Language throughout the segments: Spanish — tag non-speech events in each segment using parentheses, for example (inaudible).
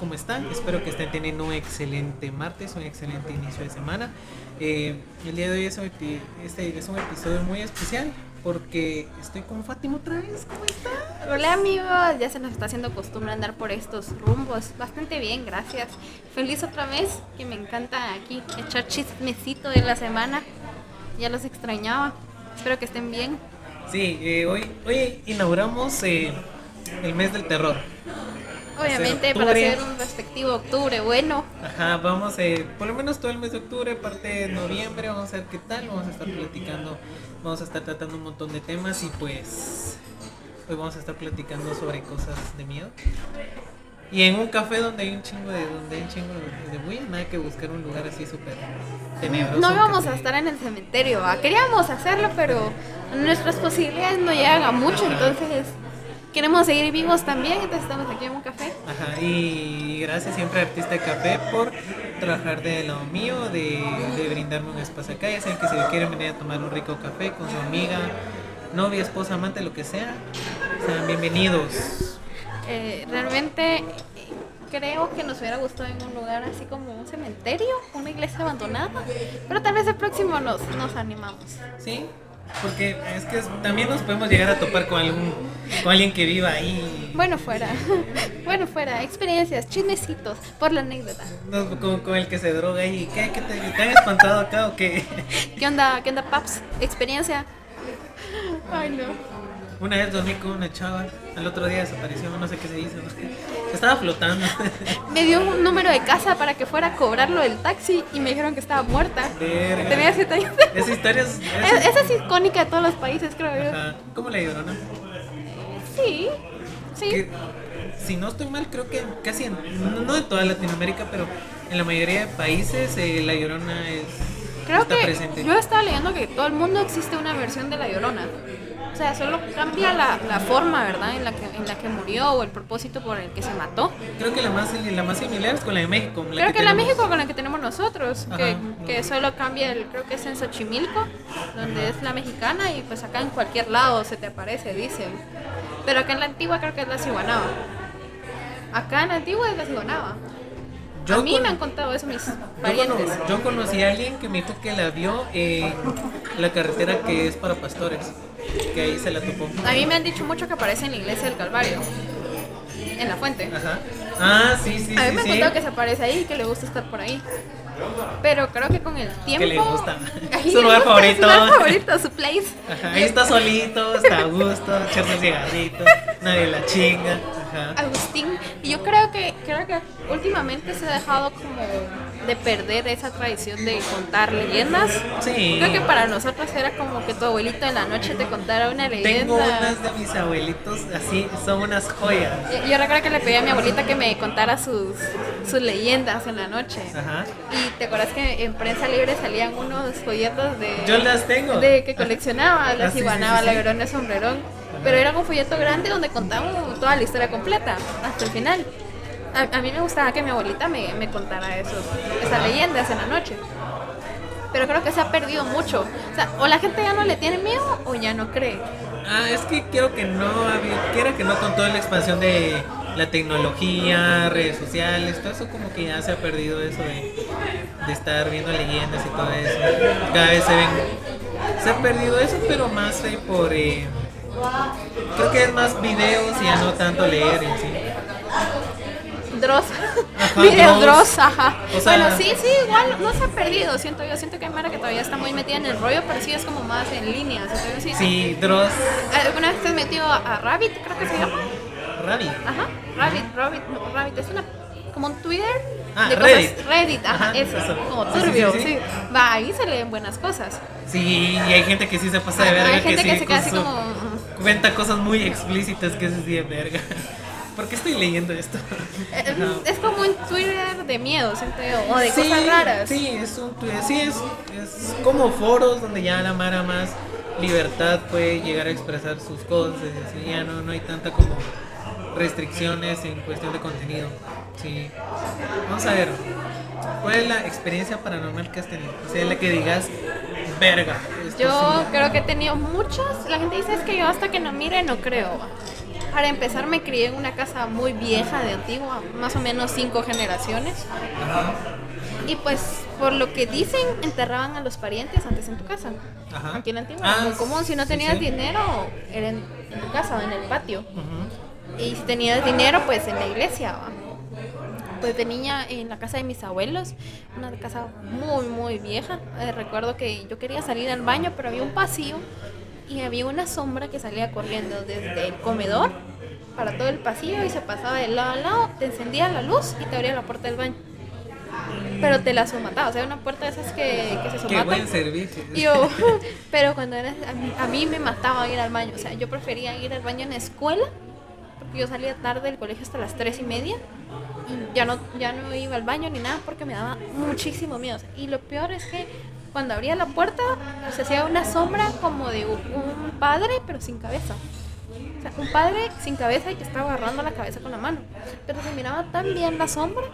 ¿Cómo están? Espero que estén teniendo un excelente martes, un excelente inicio de semana. Eh, el día de hoy es un, epi- este es un episodio muy especial porque estoy con Fátima otra vez. ¿Cómo está? Hola amigos, ya se nos está haciendo costumbre andar por estos rumbos. Bastante bien, gracias. Feliz otra vez, que me encanta aquí echar chismecito de la semana. Ya los extrañaba. Espero que estén bien. Sí, eh, hoy, hoy inauguramos eh, el mes del terror. Obviamente para hacer un respectivo octubre bueno. Ajá, vamos, eh, por lo menos todo el mes de octubre, parte de noviembre, vamos a ver qué tal, vamos a estar platicando, vamos a estar tratando un montón de temas y pues hoy vamos a estar platicando sobre cosas de miedo. Y en un café donde hay un chingo de, donde hay un chingo de, de bulla, nada que buscar un lugar así súper tenebroso. No íbamos a estar en el cementerio, ¿va? queríamos hacerlo, pero nuestras posibilidades no llegan a mucho, entonces queremos seguir vivos también, entonces estamos aquí en un café. Ajá, y gracias siempre a Artista de Café por trabajar del lado mío, de, de brindarme un espacio acá. Ya saben que si quieren venir a tomar un rico café con su amiga, novia, esposa, amante, lo que sea, sean bienvenidos. Eh, realmente creo que nos hubiera gustado en un lugar así como un cementerio, una iglesia abandonada, pero tal vez el próximo nos, nos animamos. ¿Sí? Porque es que es- también nos podemos llegar a topar con algún con alguien que viva ahí. Bueno, fuera, (laughs) bueno, fuera, experiencias, chismecitos, por la anécdota. No, con, con el que se droga y ¿qué, qué te, te han espantado acá o qué? ¿Qué onda, qué onda, Paps? ¿Experiencia? Ay, no. Una vez dormí con una chava, al otro día desapareció, no sé qué se hizo. (laughs) Estaba flotando. (laughs) Me dio un número de casa para que fuera a cobrarlo del taxi y me dijeron que estaba muerta. Verga. Tenía siete años. (laughs) Esa historia es. Es- Esa es icónica de todos los países, creo yo. ¿Cómo la llorona? Sí, sí. Si no estoy mal, creo que casi en, no, en toda Latinoamérica, pero en la mayoría de países eh, la llorona es. Creo está que presente. yo estaba leyendo que todo el mundo existe una versión de la Llorona. O sea, solo cambia la, la forma, ¿verdad? En la, que, en la que murió o el propósito por el que se mató. Creo que la más, la más similar es con la de México. la creo que, la tenemos. México con la que tenemos nosotros, que, que solo cambia el, creo que es en Xochimilco, donde es la mexicana y pues acá en cualquier lado se te aparece, dicen. Pero acá en la antigua creo que es la ciguanaba. Acá en la antigua es la ciguanaba. Yo a mí con- me han contado eso mis (laughs) Yo, parientes. cono- yo conocí a alguien que me dijo que la vio en la carretera que es para pastores. Que ahí se la topó. A mí me han dicho mucho que aparece en la iglesia del Calvario, en la fuente. Ajá. Ah, sí, sí, A mí sí. me han sí. contado que se aparece ahí y que le gusta estar por ahí. Pero creo que con el tiempo. le gusta. (laughs) Su lugar favorito. Su lugar favorito, su place. Ajá, ahí está solito, está a gusto, echarse un cigarrito, nadie la chinga. Ajá. Agustín. Y yo creo que, creo que últimamente se ha dejado como de perder esa tradición de contar leyendas. Sí. Creo que para nosotros era como que tu abuelito en la noche te contara una leyenda. Tengo unas de mis abuelitos así, son unas joyas. Yo- Yo recuerdo que le pedí a mi abuelita que me contara sus, sus leyendas en la noche. Ajá. Y te acuerdas que en prensa libre salían unos folletos de. Yo las tengo. De que coleccionaba, la Ah, sí, sí, ciguanaba, sí, la sí. sombrerón. Pero era un folleto grande donde contaban toda la historia completa, hasta el final. A, a mí me gustaba que mi abuelita me, me contara esos, esas leyendas en la noche. Pero creo que se ha perdido mucho. O sea, o la gente ya no le tiene miedo o ya no cree. Ah, es que quiero que no, quiero que no con toda la expansión de la tecnología, redes sociales, todo eso como que ya se ha perdido eso de, de estar viendo leyendas y todo eso. Cada vez se ven, se ha perdido eso, pero más eh, por, eh, creo que es más videos y ya no tanto leer sí. Dross. Ajá, (laughs) Videos Dross. Ajá. O sea- bueno, sí, sí, igual no se ha perdido, siento yo. Siento que hay Mara que todavía está muy metida en el rollo, pero sí es como más en línea. sí, Sí, Dross, ¿Alguna vez te has metido a, Rabbit, creo que se llama? Rabbit. Ajá, Rabbit, Rabbit, no, Rabbit, es una como un Twitter Ah, de Reddit. cosas Reddit, ajá, Ajá, eso, eso. como sí, turbio, sí, sí, sí. Va, ahí se leen buenas cosas. Sí, y hay gente que sí se pasa de verga, hay gente que sí se queda así como, mm. cuenta cosas muy explícitas que es así de verga. ¿Por qué estoy leyendo esto? Eh. (laughs) Es como un Twitter de miedo, siento yo, o de Sí, cosas raras. Sí, es un Twitter, sí, es, es como foros donde ya la Mara más libertad puede llegar a expresar sus cosas, así, ya no, no hay tanta como restricciones en cuestión de contenido. Sí. Vamos a ver, ¿cuál es la experiencia paranormal que has tenido? O sea, la que digas, verga. Yo sí". creo que he tenido muchas. La gente dice es que yo hasta que no mire no creo. Para empezar, me crié en una casa muy vieja, de antigua, más o menos cinco generaciones. Ajá. Y pues, por lo que dicen, enterraban a los parientes antes en tu casa. Ajá. Aquí en la antigua, Ah, era muy común. Si no tenías sí. dinero, era en, tu casa o en el patio. Y si tenías dinero, pues en la iglesia. ¿va? Pues de niña en la casa de mis abuelos, una casa muy, muy vieja. Eh, recuerdo que yo quería salir al baño, pero había un pasillo y había una sombra que salía corriendo desde el comedor para todo el pasillo y se pasaba de lado a lado, te encendía la luz y te abría la puerta del baño. Pero te la somataba, o sea, una puerta de esas que, que se Qué somatan. buen servicio. Yo, (laughs) pero cuando era, a mí, a mí me mataba ir al baño. O sea, yo prefería ir al baño en la escuela, porque yo salía tarde del colegio hasta las tres y media. Y ya no, ya no iba al baño ni nada porque me daba muchísimo miedo. O sea, y lo peor es que cuando abría la puerta, se hacía una sombra como de un, padre, pero sin cabeza. O sea, un padre sin cabeza y que estaba agarrando la cabeza con la mano. Pero se miraba tan bien la sombra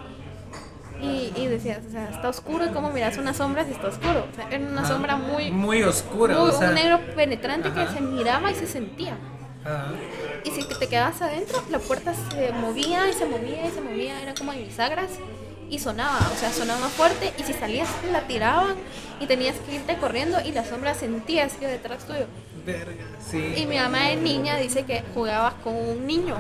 y, y decías, o sea, está oscuro y cómo miras una sombra si está oscuro. O sea, era una Ajá. sombra muy, Muy oscura, muy- o sea. un negro penetrante Ajá. que se miraba y se sentía. Ajá. Y si te quedabas adentro, la puerta se movía y se movía y se movía, era como de bisagras y sonaba, o sea, sonaba fuerte y si salías la tiraban y tenías que irte corriendo y la sombra sentías que detrás tuyo. Verga, sí. Y mi mamá de niña dice que jugabas con un niño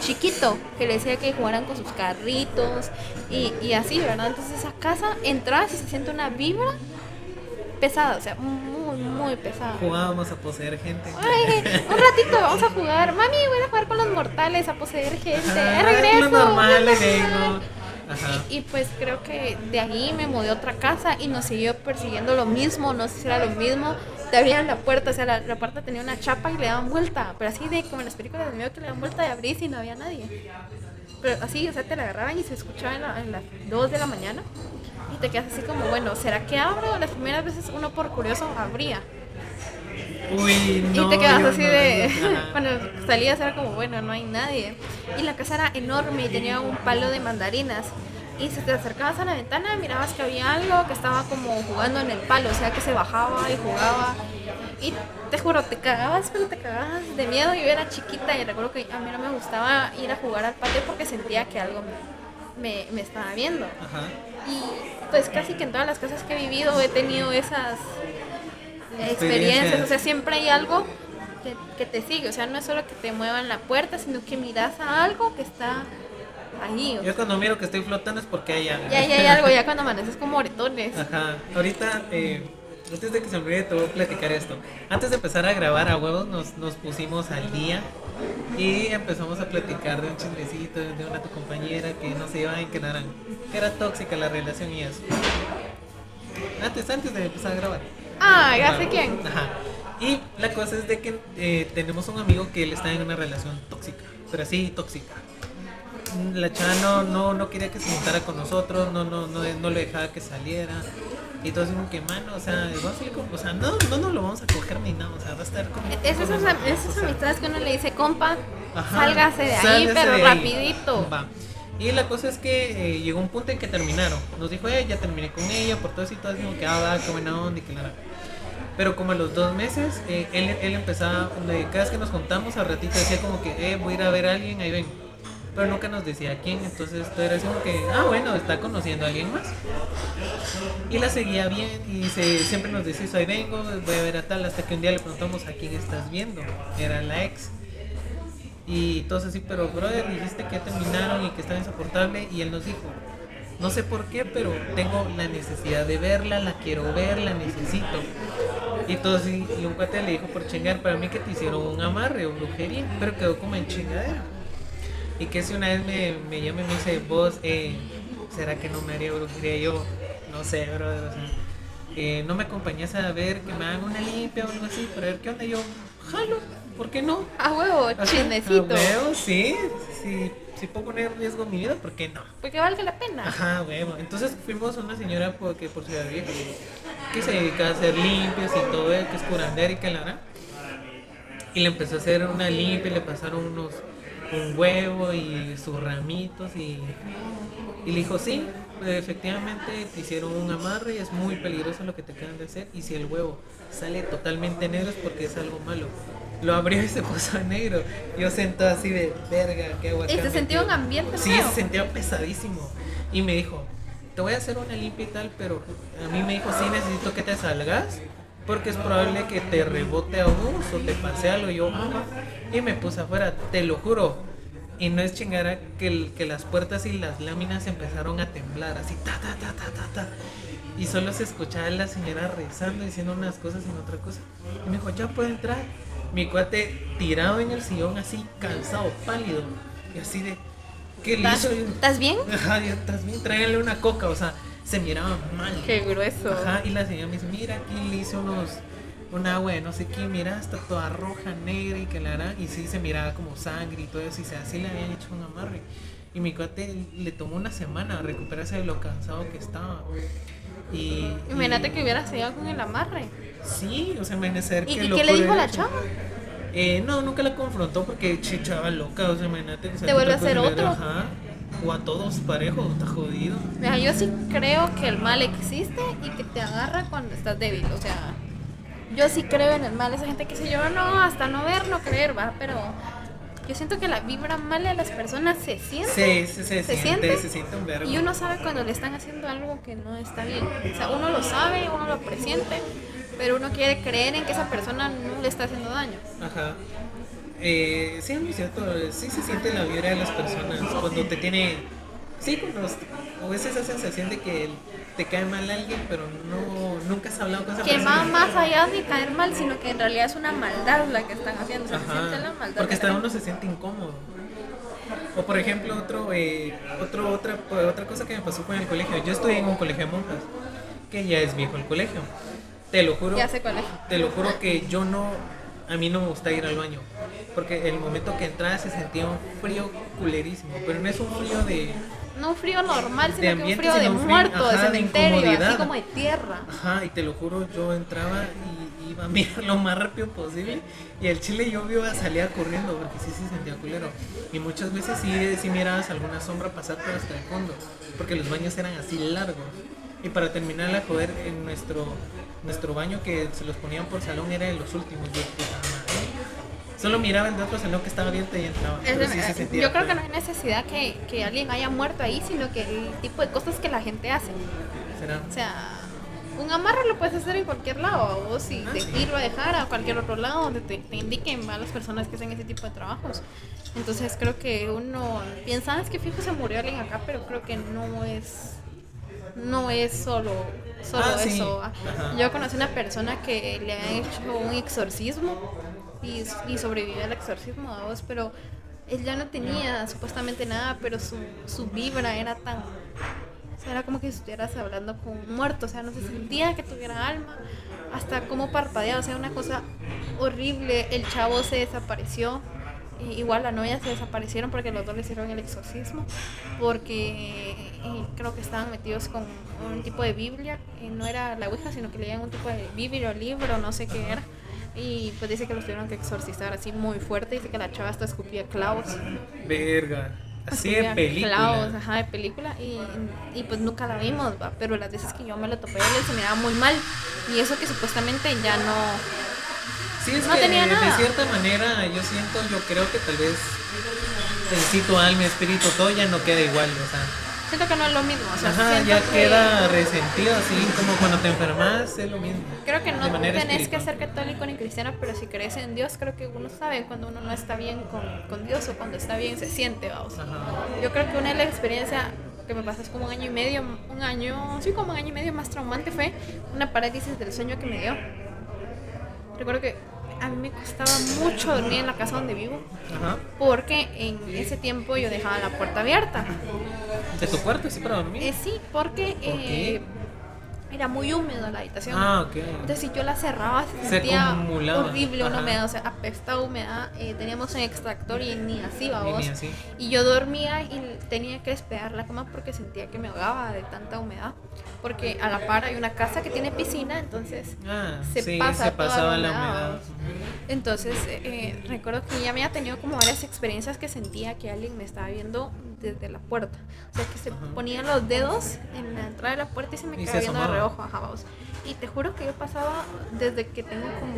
chiquito que le decía que jugaran con sus carritos y, y así, ¿verdad? Entonces esa casa entras y se siente una vibra pesada, o sea, muy, muy pesada. Jugábamos a poseer gente. Ay, (laughs) un ratito vamos a jugar. Mami, voy a jugar con los mortales, a poseer gente. Ajá, regreso. Normal, (laughs) Y, y pues creo que de ahí me mudé a otra casa y nos siguió persiguiendo lo mismo, no sé si era lo mismo. Te abrían la puerta, o sea, la, la puerta tenía una chapa y le daban vuelta, pero así de como en las películas de miedo que le dan vuelta y abrís y no había nadie. Pero así, o sea, te la agarraban y se escuchaba en, la- en las 2 de la mañana y te quedas así como, bueno, ¿será que abro? Las primeras veces uno por curioso abría. Uy, no. Y te quedas así no, de. (laughs) Cuando salías era como, bueno, no hay nadie. Y la casa era enorme y tenía un palo de mandarinas. Y si te acercabas a la ventana, mirabas que había algo que estaba como jugando en el palo, o sea que se bajaba y jugaba. Y te juro, te cagabas, pero te cagabas de miedo. Yo era chiquita y recuerdo que a mí no me gustaba ir a jugar al patio porque sentía que algo me, me, me estaba viendo. Ajá. Y pues casi que en todas las casas que he vivido he tenido esas experiencias. O sea, siempre hay algo que, que te sigue. O sea, no es solo que te muevan la puerta, sino que miras a algo que está ahí. Yo cuando miro que estoy flotando es porque hay algo. Ya, ya hay algo, ya (laughs) cuando amaneces como moretones. Ajá. Ahorita, eh, antes de que se me olvide, te voy a platicar esto. Antes de empezar a grabar a huevos, nos, nos pusimos al día y empezamos a platicar de un chismecito de una tu compañera que no se iba que no eran, que era tóxica la relación y eso. Antes, antes de empezar a grabar. Ah, ya sé quién. Ajá. Y la cosa es de que eh, tenemos un amigo que él está en una relación tóxica, pero así tóxica. La chava no, no, no quería que se juntara con nosotros, no, no, no, no le dejaba que saliera. Y todo así como que, mano, o sea, o sea, no, no nos lo vamos a coger ni nada, o sea, va a estar como... Es esas, esas amistades que uno le dice, compa, Ajá, sálgase de ahí, pero de ahí. rapidito. Va. Y la cosa es que eh, llegó un punto en que terminaron. Nos dijo, eh, ya terminé con ella, por todo eso y todo, como que, ah, qué buena onda y que nada. Pero como a los dos meses, eh, él, él empezaba, cada vez que nos juntamos, al ratito decía como que, eh, voy a ir a ver a alguien, ahí ven. Pero nunca nos decía quién, entonces todo era así como que, ah, bueno, está conociendo a alguien más. Y la seguía bien y se, siempre nos decía, ahí vengo, voy a ver a tal, hasta que un día le preguntamos a quién estás viendo. Era la ex. Y todos así, pero brother, dijiste que terminaron y que estaba insoportable. Y él nos dijo, no sé por qué, pero tengo la necesidad de verla, la quiero ver, la necesito. Y todos así, y un cuate le dijo por chingar, para mí que te hicieron un amarre o brujería, pero quedó como en chingadera. Y que si una vez me, me llama y me dice, vos, eh, ¿será que no me haría brujería? Y yo, no sé, brother, o sea, eh, no me acompañas a ver que me hagan una limpia o algo así, para ver qué onda. Y yo, jalo, ¿por qué no? A huevo, chismecito. a huevo, sí, sí, sí puedo poner en riesgo mi vida, ¿por qué no? Porque valga la pena. Ajá, huevo. Entonces fuimos a una señora por, que por Ciudad Vieja que se dedica a hacer limpias y todo, eso, que es curandera y que la hará. Y le empezó a hacer una limpia, le pasaron unos un huevo y sus ramitos y, y le dijo, sí, efectivamente te hicieron un amarre y es muy peligroso lo que te acaban de hacer y si el huevo sale totalmente negro es porque es algo malo. Lo abrió y se puso negro. Yo sentado así de verga, qué agua. Y se sentía un ambiente Sí, se sentía pesadísimo. Y me dijo, te voy a hacer una limpia y tal, pero a mí me dijo, sí, necesito que te salgas. Porque es probable que te rebote a vos o te pase algo. Y yo. Y me puse afuera, te lo juro. Y no es chingara que, el- que las puertas y las láminas empezaron a temblar, así, ta, ta, ta, ta, ta, ta. Y solo se escuchaba a la señora rezando, diciendo unas cosas y otra cosa. Y me dijo, ya puede entrar. Mi cuate tirado en el sillón, así, cansado, pálido. Y así de, ¿qué le ¿Estás, hizo? estás bien? (laughs) Ajá, estás bien, tráiganle una coca, o sea, se miraba mal. Qué grueso. Ajá, y la señora me dice, mira, aquí le hice unos, un agua de no sé qué, mira, está toda roja, negra y que la hará. Y sí, se miraba como sangre y todo eso, y se- así le habían hecho un amarre. Y mi cuate le tomó una semana recuperarse de lo cansado que estaba. Y, Imagínate y- que hubiera seguido con el amarre. Sí, o sea, imagínate ¿Y, que y qué le dijo la chava? Eh, no, nunca la confrontó porque chichaba loca, o sea, imagínate. o sea, ¿Te vuelve a hacer otro? Ajá. O a todos parejos, está jodido. Mira, yo sí creo que el mal existe y que te agarra cuando estás débil. O sea, yo sí creo en el mal. Esa gente que dice yo no, hasta no ver, no creer, va. Pero yo siento que la vibra mala de las personas se siente. Sí, sí, se, ¿Se siente, siente? se siente un verbo. Y uno sabe cuando le están haciendo algo que no está bien. O sea, uno lo sabe, uno lo presiente, pero uno quiere creer en que esa persona no le está haciendo daño. Ajá. Eh, sí, es muy cierto, sí se siente la vibra de las personas cuando te tiene... Sí, cuando a veces esa sensación de que te cae mal alguien, pero no nunca has hablado con esa Que persona. va más allá de caer mal, sino que en realidad es una maldad la que están haciendo. Se siente la maldad. porque hasta uno se siente incómodo. O por ejemplo, otro, eh, otro, otra, otra cosa que me pasó con el colegio. Yo estudié en un colegio de monjas, que ya es viejo el colegio. Te lo juro. Ya sé cuál es. Te lo juro que yo no, a mí no me gusta ir al baño, porque el momento que entraba se sentía un frío culerísimo, pero no es un frío de, No un frío normal, sino que un ambiente, frío de un frío, muerto, ajá, de cementerio, así como de tierra. ajá, y te lo juro, yo entraba y iba a (laughs) mirar lo más rápido posible, y el chile yo iba salía corriendo, porque sí se sentía culero, y muchas veces sí, sí mirabas alguna sombra pasar pero hasta el fondo, porque los baños eran así largos, y para terminar la joder en nuestro, nuestro baño que se los ponían por salón era de los últimos, yo. Solo miraba el de otro salón que estaba abierto y entraba. Pero sí se sentía yo creo que no hay necesidad que, que alguien haya muerto ahí, sino que el tipo de cosas que la gente hace. ¿Será? O sea, un amarre lo puedes hacer en cualquier lado, o si Ah, te sí. ir a dejar a cualquier otro lado donde te, te indiquen a las personas que hacen ese tipo de trabajos. Entonces creo que uno piensa, "Ah, es que fijo se murió alguien acá, pero creo que no es no es solo, solo Ah, sí. eso. Ajá. Yo conocí una persona que le ha hecho un exorcismo y, sobrevivió al exorcismo vos, pero él ya no tenía supuestamente nada, pero su, su vibra era tan... O sea, era como que estuvieras hablando con un muerto, o sea, no se sentía que tuviera alma, hasta como parpadeaba, o sea, una cosa horrible. El chavo se desapareció, igual la novia se desaparecieron porque los dos le hicieron el exorcismo, porque eh, creo que estaban metidos con un tipo de Biblia, eh, no era la Ouija, sino que leían un tipo de Biblia o libro, no sé qué era. Y pues dice que los tuvieron que exorcizar así muy fuerte. Dice que la chava hasta escupía clavos. Verga. Así de película. Clavos, ajá, de película. Y, y pues nunca la vimos, ¿va? Pero las veces que yo me lo topé, él se miraba muy mal. Y eso que supuestamente ya no. Sí, es No que tenía de nada. cierta manera yo siento, yo creo que tal vez tu alma, espíritu, todo ya no queda igual, o sea, Siento que no es lo mismo. O sea, ajá, ya que- queda resentido, así como cuando te enfermas, es lo mismo. Creo que no tenés que espiritual. ser católico ni cristiano, pero si crees en Dios, creo que uno sabe cuando uno no está bien con, con Dios o cuando está bien se siente, vamos. Ajá. Yo creo que una de las experiencias que me pasó es como un año y medio, un año, sí, como un año y medio más traumante fue una parálisis del sueño que me dio. Recuerdo que a mí me costaba mucho dormir en la casa donde vivo Ajá. porque en ese tiempo yo dejaba la puerta abierta. ¿De tu cuarto sí para dormir? Eh, sí, porque eh, era muy húmedo la habitación. Ah, ok. Entonces si yo la cerraba se Se sentía acumulaba. horrible una humedad, o sea, apestaba humedad. Eh, teníamos un extractor y ni así, vamos. así. Y yo dormía y tenía que despegar la cama porque sentía que me ahogaba de tanta humedad. Porque a la par hay una casa que tiene piscina, entonces Ah, se sí, pasa se pasaba la humedad. Entonces, eh, recuerdo que ya había tenido como varias experiencias que sentía que alguien me estaba viendo desde la puerta. O sea, que se Ajá. ponían los dedos en la entrada de la puerta y se me quedaba viendo de reojo, ajá, vamos. Y te juro que yo pasaba desde que tengo como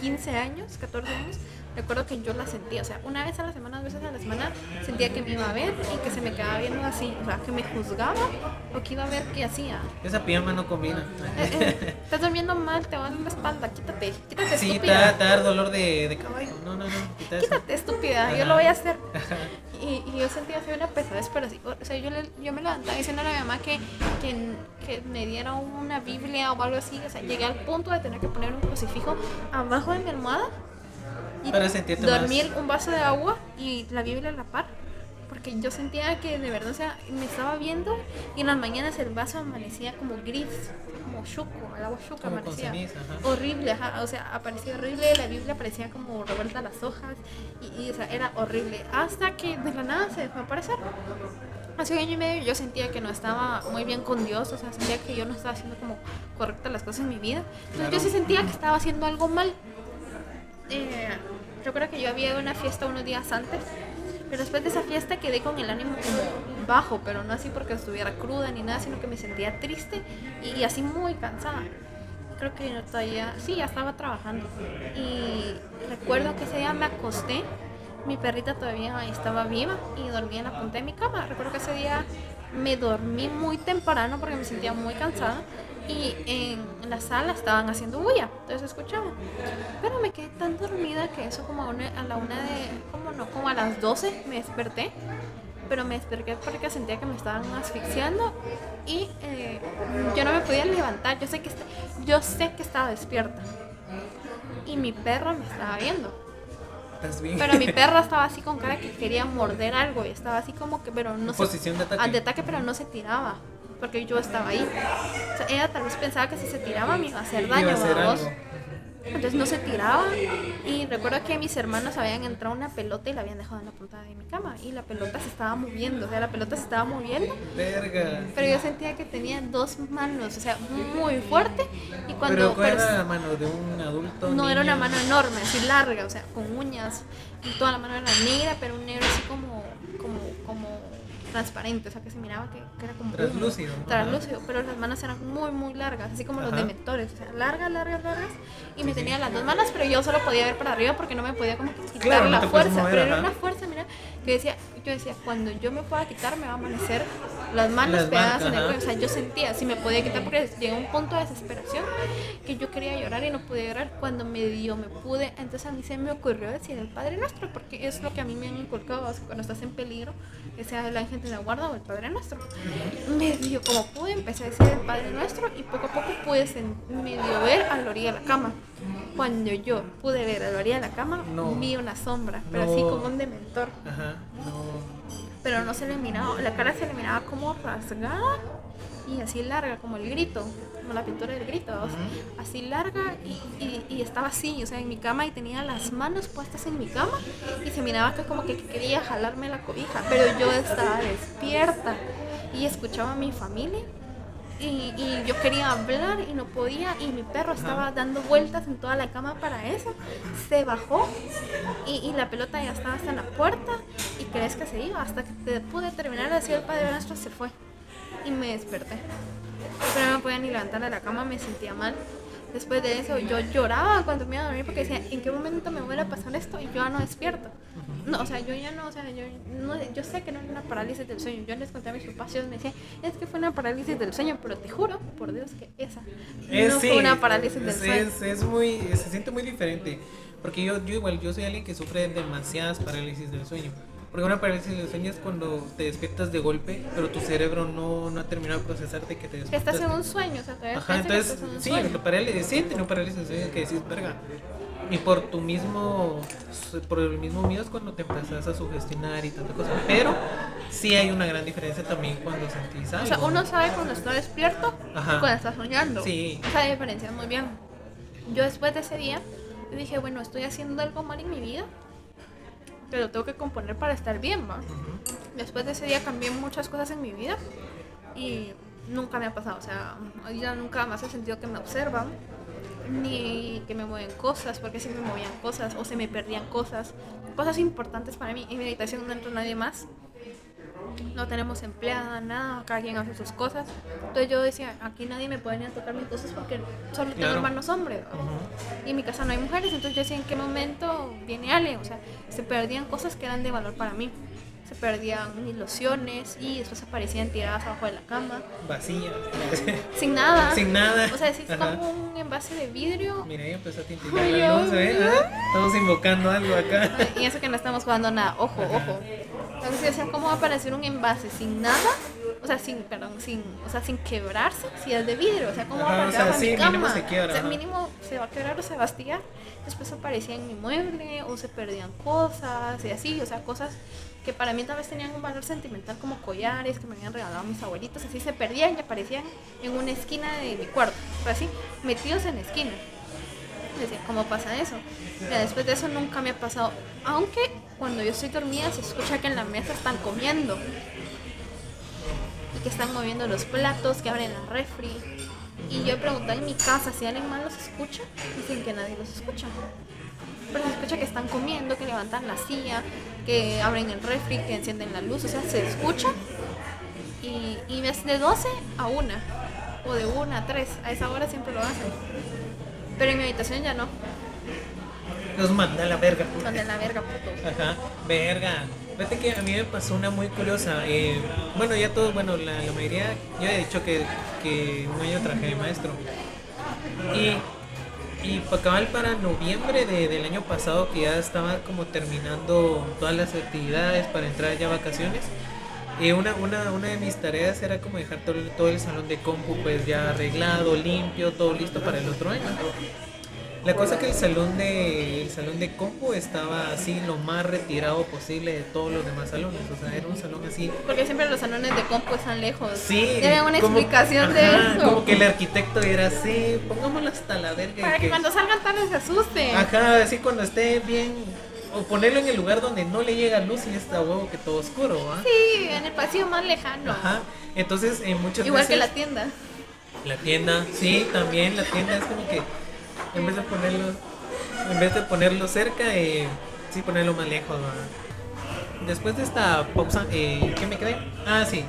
15 años, 14 años, recuerdo que yo la sentía, o sea, una vez a la semana, dos veces a la semana, sentía que me iba a ver y que se me quedaba viendo así, o sea, que me juzgaba o que iba a ver qué hacía. Esa pijama no combina. Eh, eh, estás durmiendo mal, te va dar la espalda, quítate, quítate Sí, te estúpida. dar dolor de, de caballo. No, no, no. Quita eso. Quítate estúpida, yo lo voy a hacer. (laughs) Y, y yo sentía así una pesadez, pero así, o sea, yo, le- yo me levantaba diciendo a mi mamá que, que, que me diera una Biblia o algo así, o sea, llegué al punto de tener que poner un crucifijo abajo de mi almohada y Para sentirte más- dormir un vaso de agua y la Biblia a la par. Porque yo sentía que de verdad, o sea, me estaba viendo y en las mañanas el vaso amanecía como gris, como chuco, el agua chuca amanecía. ceniza, ajá. Horrible, ajá, o sea, aparecía horrible, la Biblia parecía como revuelta las hojas y, y, o sea, era horrible. Hasta que de la nada se dejó de aparecer. Hace un año y medio yo sentía que no estaba muy bien con Dios, o sea, sentía que yo no estaba haciendo como correctas las cosas en mi vida. Entonces Claro. yo sí sentía que estaba haciendo algo mal. Eh, recuerdo que yo había una fiesta unos días antes, pero después de esa fiesta quedé con el ánimo como bajo, pero no así porque estuviera cruda ni nada, sino que me sentía triste y, y así muy cansada. Creo que yo todavía, sí, ya estaba trabajando. Y recuerdo que ese día me acosté, mi perrita todavía estaba viva y dormía en la punta de mi cama. Recuerdo que ese día me dormí muy temprano porque me sentía muy cansada y en la sala estaban haciendo bulla, entonces escuchaba. Pero me quedé tan dormida que eso como a, una- a la una de, como no, como a las 12 me desperté, pero me desperté porque sentía que me estaban asfixiando y eh, yo no me podía levantar, yo sé que, yo sé que estaba despierta y mi perro me estaba viendo. ¿Estás bien? Pero mi perra (laughs) estaba así con cara que quería morder algo y estaba así como que, pero no se, Posición de ataque. ah, de ataque, pero no se tiraba. Porque yo estaba ahí. O sea, ella tal vez pensaba que si se tiraba me iba a hacer daño a vos. Entonces no se tiraba. Y recuerdo que mis hermanos habían entrado una pelota y la habían dejado en la punta de mi cama. Y la pelota se estaba moviendo. O sea, la pelota se estaba moviendo. Verga. Pero yo sentía que tenía dos manos, o sea, muy fuerte. Y cuando. Pero ¿cuál pero- era la mano de un adulto? no, era una mano enorme, así larga, o sea, con uñas. Y toda la mano era negra, pero un negro así como, como, como transparente, o sea, que se miraba que, que era como... Translúcido. Translúcido, pero las manos eran muy, muy largas, así como los dementores, o sea, largas, largas, largas. Y me tenía las dos manos, pero yo solo podía ver para arriba porque no me podía como que quitar Claro, la fuerza. mover, pero era una fuerza, mira, que decía, yo decía, cuando yo me pueda quitar me va a amanecer las manos Las pegadas marcas, en el cuello. O sea, yo sentía, si me podía quitar, porque llegó un punto de desesperación que yo quería llorar y no pude llorar. Cuando me dio, me pude, entonces a mí se me ocurrió decir el Padre Nuestro, porque es lo que a mí me han inculcado, o sea, cuando estás en peligro, que sea el ángel de la guarda o el Padre Nuestro. Me dio, como pude, empecé a decir el Padre Nuestro y poco a poco pude medio ver a la orilla de la cama. Cuando yo pude ver a la orilla de la cama, No. vi una sombra, pero No. así como un dementor Ajá. No. Pero no se le miraba, la cara se le miraba como rasgada y así larga, como el grito, como la pintura del grito, o sea, así larga y, y- y estaba así, o sea, en mi cama y tenía las manos puestas en mi cama y se miraba que como que quería jalarme la cobija, pero yo estaba despierta y escuchaba a mi familia. Y, y yo quería hablar y no podía y mi perro estaba dando vueltas en toda la cama para eso. Se bajó y, y la pelota ya estaba hasta en la puerta y crees que se iba hasta que te pude terminar de decir el Padre Nuestro se fue y me desperté. Pero no me podía ni levantar de la cama, me sentía mal. Después de eso yo lloraba cuando me iba a dormir porque decía, ¿en qué momento me vuelve a pasar esto? Y yo ya no despierto. No, o sea, yo ya no, o sea, yo, no, yo sé que no era una parálisis del sueño. Yo les conté a mis papás, ellos me decían, es que fue una parálisis del sueño, pero te juro, por Dios, que esa Es, no sí, fue una parálisis del es, sueño. es, es muy, se siente muy diferente. Porque yo, yo igual, yo soy alguien que sufre de demasiadas parálisis del sueño. Porque una parálisis del sueño es cuando te despiertas de golpe, pero tu cerebro no, no ha terminado de procesarte que te Que despiertas. estás en un sueño, o sea, todavía Ajá, que entonces, estás en un sí, sueño. parálisis, sí, tiene parálisis del sueño que decís, verga. Y por tu mismo, por el mismo miedo es cuando te empezás a sugestionar y tanta cosa. Pero sí hay una gran diferencia también cuando sentís algo. O sea, uno sabe cuando está despierto Ajá. y cuando está soñando. Sí. Esa diferencia muy bien. Yo después de ese día dije, bueno, estoy haciendo algo mal en mi vida, pero tengo que componer para estar bien, ¿va? Después de ese día cambié muchas cosas en mi vida y nunca me ha pasado. O sea, ya nunca más he sentido que me observan ni que me mueven cosas, porque si me movían cosas o se me perdían cosas, cosas importantes para mí. En mi habitación no entró nadie más. No tenemos empleada, nada, cada quien hace sus cosas. Entonces yo decía, aquí nadie me puede ni a tocar mis cosas porque solo tengo Claro. hermanos hombres. Y en mi casa no hay mujeres, entonces yo decía, ¿en qué momento viene Ale? O sea, se perdían cosas que eran de valor para mí. Se perdían mis lociones y después aparecían tiradas abajo de la cama, Vacía. sin nada. (laughs) Sin nada. O sea, es Ajá. como un envase de vidrio. Mira, ahí empezó a tintinear Ay, la luz, ¿eh? Ah, Estamos invocando algo acá. Y eso que no estamos jugando nada, ojo, Ajá. ojo. Entonces, o sea, ¿cómo va a aparecer un envase sin nada? O sea, sin, perdón, sin, o sea, sin quebrarse, si es de vidrio, o sea, ¿cómo va a o aparecer sea, sí, mi mínimo cama? se quiebra, o sea, ajá. mínimo se va a quebrar o se va a astillar. Después aparecía en mi mueble, o se perdían cosas, y así, o sea, cosas que para mí tal vez tenían un valor sentimental como collares que me habían regalado mis abuelitos, así se perdían y aparecían en una esquina de mi cuarto, así, metidos en la esquina. Decía, ¿cómo pasa eso? Mira, después de eso nunca me ha pasado. Aunque cuando yo estoy dormida se escucha que en la mesa están comiendo. Y que están moviendo los platos, que abren la refri. Y yo he preguntado en mi casa si alguien más los escucha. Dicen que nadie los escucha. Pero se escucha que están comiendo, que levantan la silla, que abren el refri, que encienden la luz. O sea, se escucha. Y, y es de 12 a 1. O de 1 a 3. A esa hora siempre lo hacen. Pero en mi habitación ya no. Los manda la verga. Donde la verga, puto. Ajá, verga. Fíjate que a mí me pasó una muy curiosa. eh, bueno, ya todos, bueno, la, la mayoría, yo he dicho que, que un año trabajé de maestro. Y, y pa' cabal para noviembre de- del año pasado, que ya estaba como terminando todas las actividades para entrar ya a vacaciones, eh, una, una, una de mis tareas era como dejar todo, todo el salón de compu pues ya arreglado, limpio, todo listo para el otro año. La cosa que el salón de el salón de compu estaba así lo más retirado posible de todos los demás salones, o sea, era un salón así. Porque siempre los salones de compu están lejos. Sí, Debe una como- explicación de eso. Como que el arquitecto era así, pongámoslo hasta la verga. Para que que- cuando salgan tarde se asusten. Ajá, así cuando esté bien o ponerlo en el lugar donde no le llega luz y está huevo que todo oscuro, ¿va? Sí, en el pasillo más lejano. Ajá. Entonces, en muchas Igual que la tienda. La tienda, sí, también la tienda es como que en vez de ponerlo, en vez de ponerlo cerca, eh, sí ponerlo más lejos. Después de esta pausa, eh, ¿qué me quedé? Ah, sí,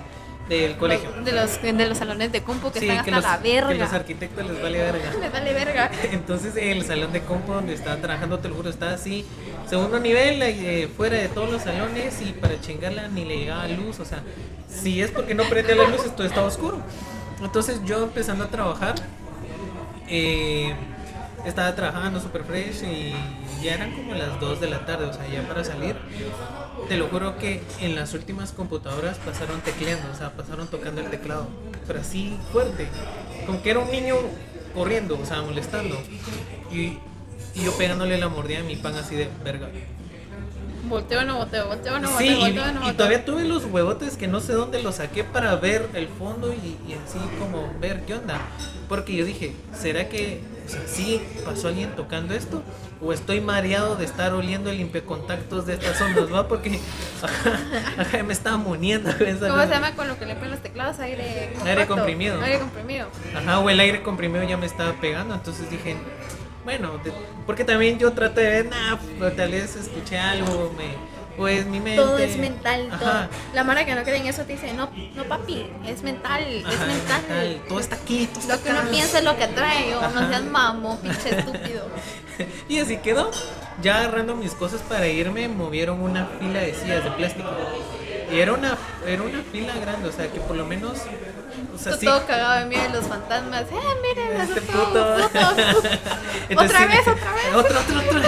del colegio. De los, de los salones de compu que Sí, están que hasta los, la verga. que los arquitectos les vale verga. (laughs) Les vale verga. (laughs) Entonces el salón de compu donde estaba trabajando, te lo juro, estaba así, segundo nivel, eh, fuera de todos los salones y para chingarla ni le llegaba luz, o sea, si es porque no prendía las luces, todo estaba oscuro. Entonces yo empezando a trabajar, eh, estaba trabajando super fresh y ya eran como las 2 de la tarde, o sea, ya para salir. Te lo juro que en las últimas computadoras pasaron tecleando, o sea, pasaron tocando el teclado, pero así fuerte, como que era un niño corriendo, o sea, molestando. Y, y yo pegándole la mordida a mi pan así de verga. Volteo no volteo, volteo no Sí, volteo, y, volteo no y volteo. todavía tuve los huevotes que no sé dónde los saqué para ver el fondo y, y así como ver qué onda. Porque yo dije, ¿será que o sea, sí pasó alguien tocando esto? ¿O estoy mareado de estar oliendo el limpiacontactos de estas ondas, va? Porque (laughs) ajá, ajá, me estaba muriendo. ¿Cómo se llama con lo que le ponen los teclados? Aire compacto. Aire comprimido. Aire comprimido. Ajá, o el aire comprimido ya me estaba pegando, entonces dije, bueno, porque también yo traté de ver, nah, tal vez escuché algo, me, pues mi mente. Todo es mental. Todo. La mara que no cree en eso te dice, no, no papi, es mental, es mental. mental, todo está aquí, todo está Lo que uno piensa es lo que trae, o no seas mamo, pinche (laughs) estúpido. y así quedó. Ya agarrando mis cosas para irme, movieron una fila de sillas de plástico. Y era una, era una fila grande, o sea que por lo menos. O sea, Tú sí. todo cagado de miedo de los fantasmas. Eh, miren, Este puto. (laughs) Entonces, otra vez, otra vez. Otro, otro, otro.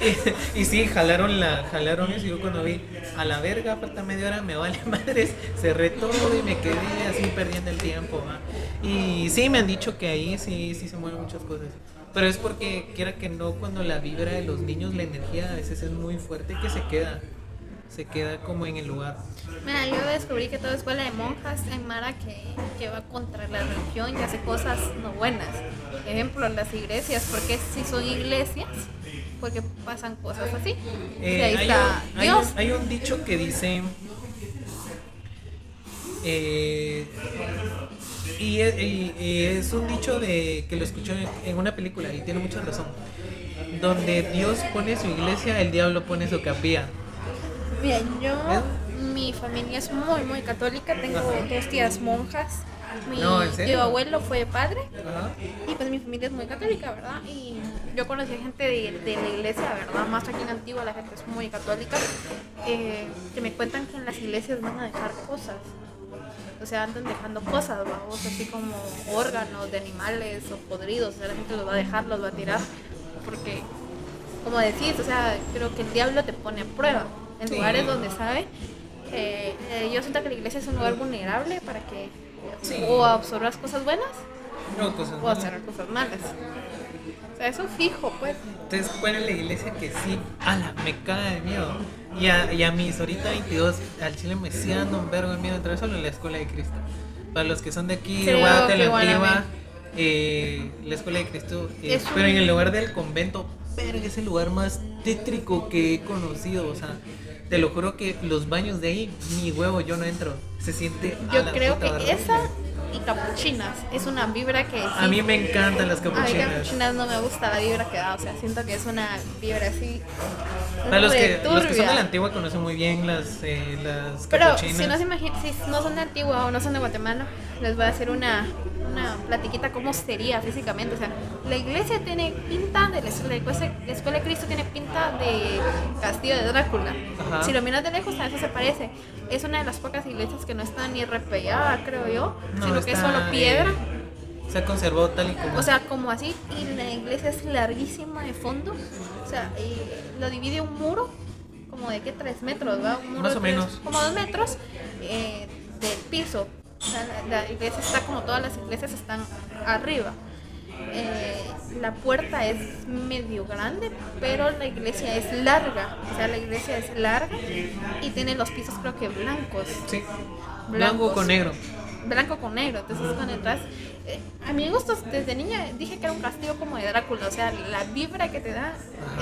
(laughs) y, y sí, jalaron la, jalaron eso. Y yo cuando vi a la verga, falta media hora, me vale (laughs) madres. Cerré todo y me quedé así perdiendo el tiempo. ¿va? Y sí, me han dicho que ahí sí, sí se mueven muchas cosas. Pero es porque, quiera que no, cuando la vibra de los niños, la energía a veces es muy fuerte que se queda. Se queda como en el lugar. Mira, yo descubrí que toda escuela de monjas hay Mara que, que va contra la religión y hace cosas no buenas. Ejemplo, las iglesias, porque si son iglesias, porque pasan cosas así. Eh, y ahí hay, está un, Dios. hay un dicho que dice. eh, y, es- y- y es un dicho de que lo escuché en- en una película y tiene mucha razón. Donde Dios pone su iglesia, el diablo pone su capilla. Mira, yo. Mi familia es muy, muy católica. Tengo dos tías monjas. Mi abuelo fue padre. Ajá. Y pues mi familia es muy católica, ¿verdad? Y yo conocí gente de, de la iglesia, ¿verdad? Más aquí en Antigua la gente es muy católica. eh, que me cuentan que en las iglesias van a dejar cosas. O sea, andan dejando cosas, vamos, así como órganos de animales o podridos. O sea, la gente los va a dejar, los va a tirar. Porque, como decís, o sea, creo que el diablo te pone a prueba. En Sí. lugares donde sabe. eh, eh, yo siento que la iglesia es un lugar vulnerable para que Sí. o absorbas cosas buenas No, cosas o hacer cosas malas. O sea, es un fijo, pues. Entonces fuera en la iglesia que sí, ala, me caga de miedo. Y a, y a mis ahorita 22, al chile me sigue dando un vergo de miedo entrar solo en la escuela de Cristo. Para los que son de aquí, de Guadalajara, eh, la escuela de Cristo, eh, Es pero un- en el lugar del convento, verga, es el lugar más tétrico que he conocido. O sea, te lo juro que los baños de ahí, ni huevo, yo no entro. Se siente. a Yo la creo que horrible. esa y capuchinas es una vibra que. A mí me encantan las A mí capuchinas. capuchinas no me gusta la vibra que da, o sea, siento que es una vibra así. Para los que, los que son de la antigua conocen muy bien las, eh, las Pero capuchinas. si no se imaginan, si no son de Antigua o no son de Guatemala, les voy a hacer una, una platiquita cómo sería físicamente. O sea, la iglesia tiene pinta de la escuela, la escuela de Cristo tiene pinta de castillo de Drácula. Ajá. Si lo miras de lejos, a eso se parece. Es una de las pocas iglesias que no está ni repellada, creo yo, No, sino que es solo piedra. eh, se ha conservado tal y como. O sea, como así, y la iglesia es larguísima de fondo. O sea, eh, lo divide un muro, como de qué, tres metros, ¿va? Un muro Más de o tres- menos. Como dos metros eh, del piso. O sea, la, la iglesia está como todas las iglesias están arriba. Eh, la puerta es medio grande, pero la iglesia es larga. O sea, la iglesia es larga y tiene los pisos creo que blancos sí. Blanco blancos. con negro. Blanco con negro. Entonces cuando entras, eh, a mi gusto desde niña dije que era un castillo como de Drácula, o sea, la vibra que te da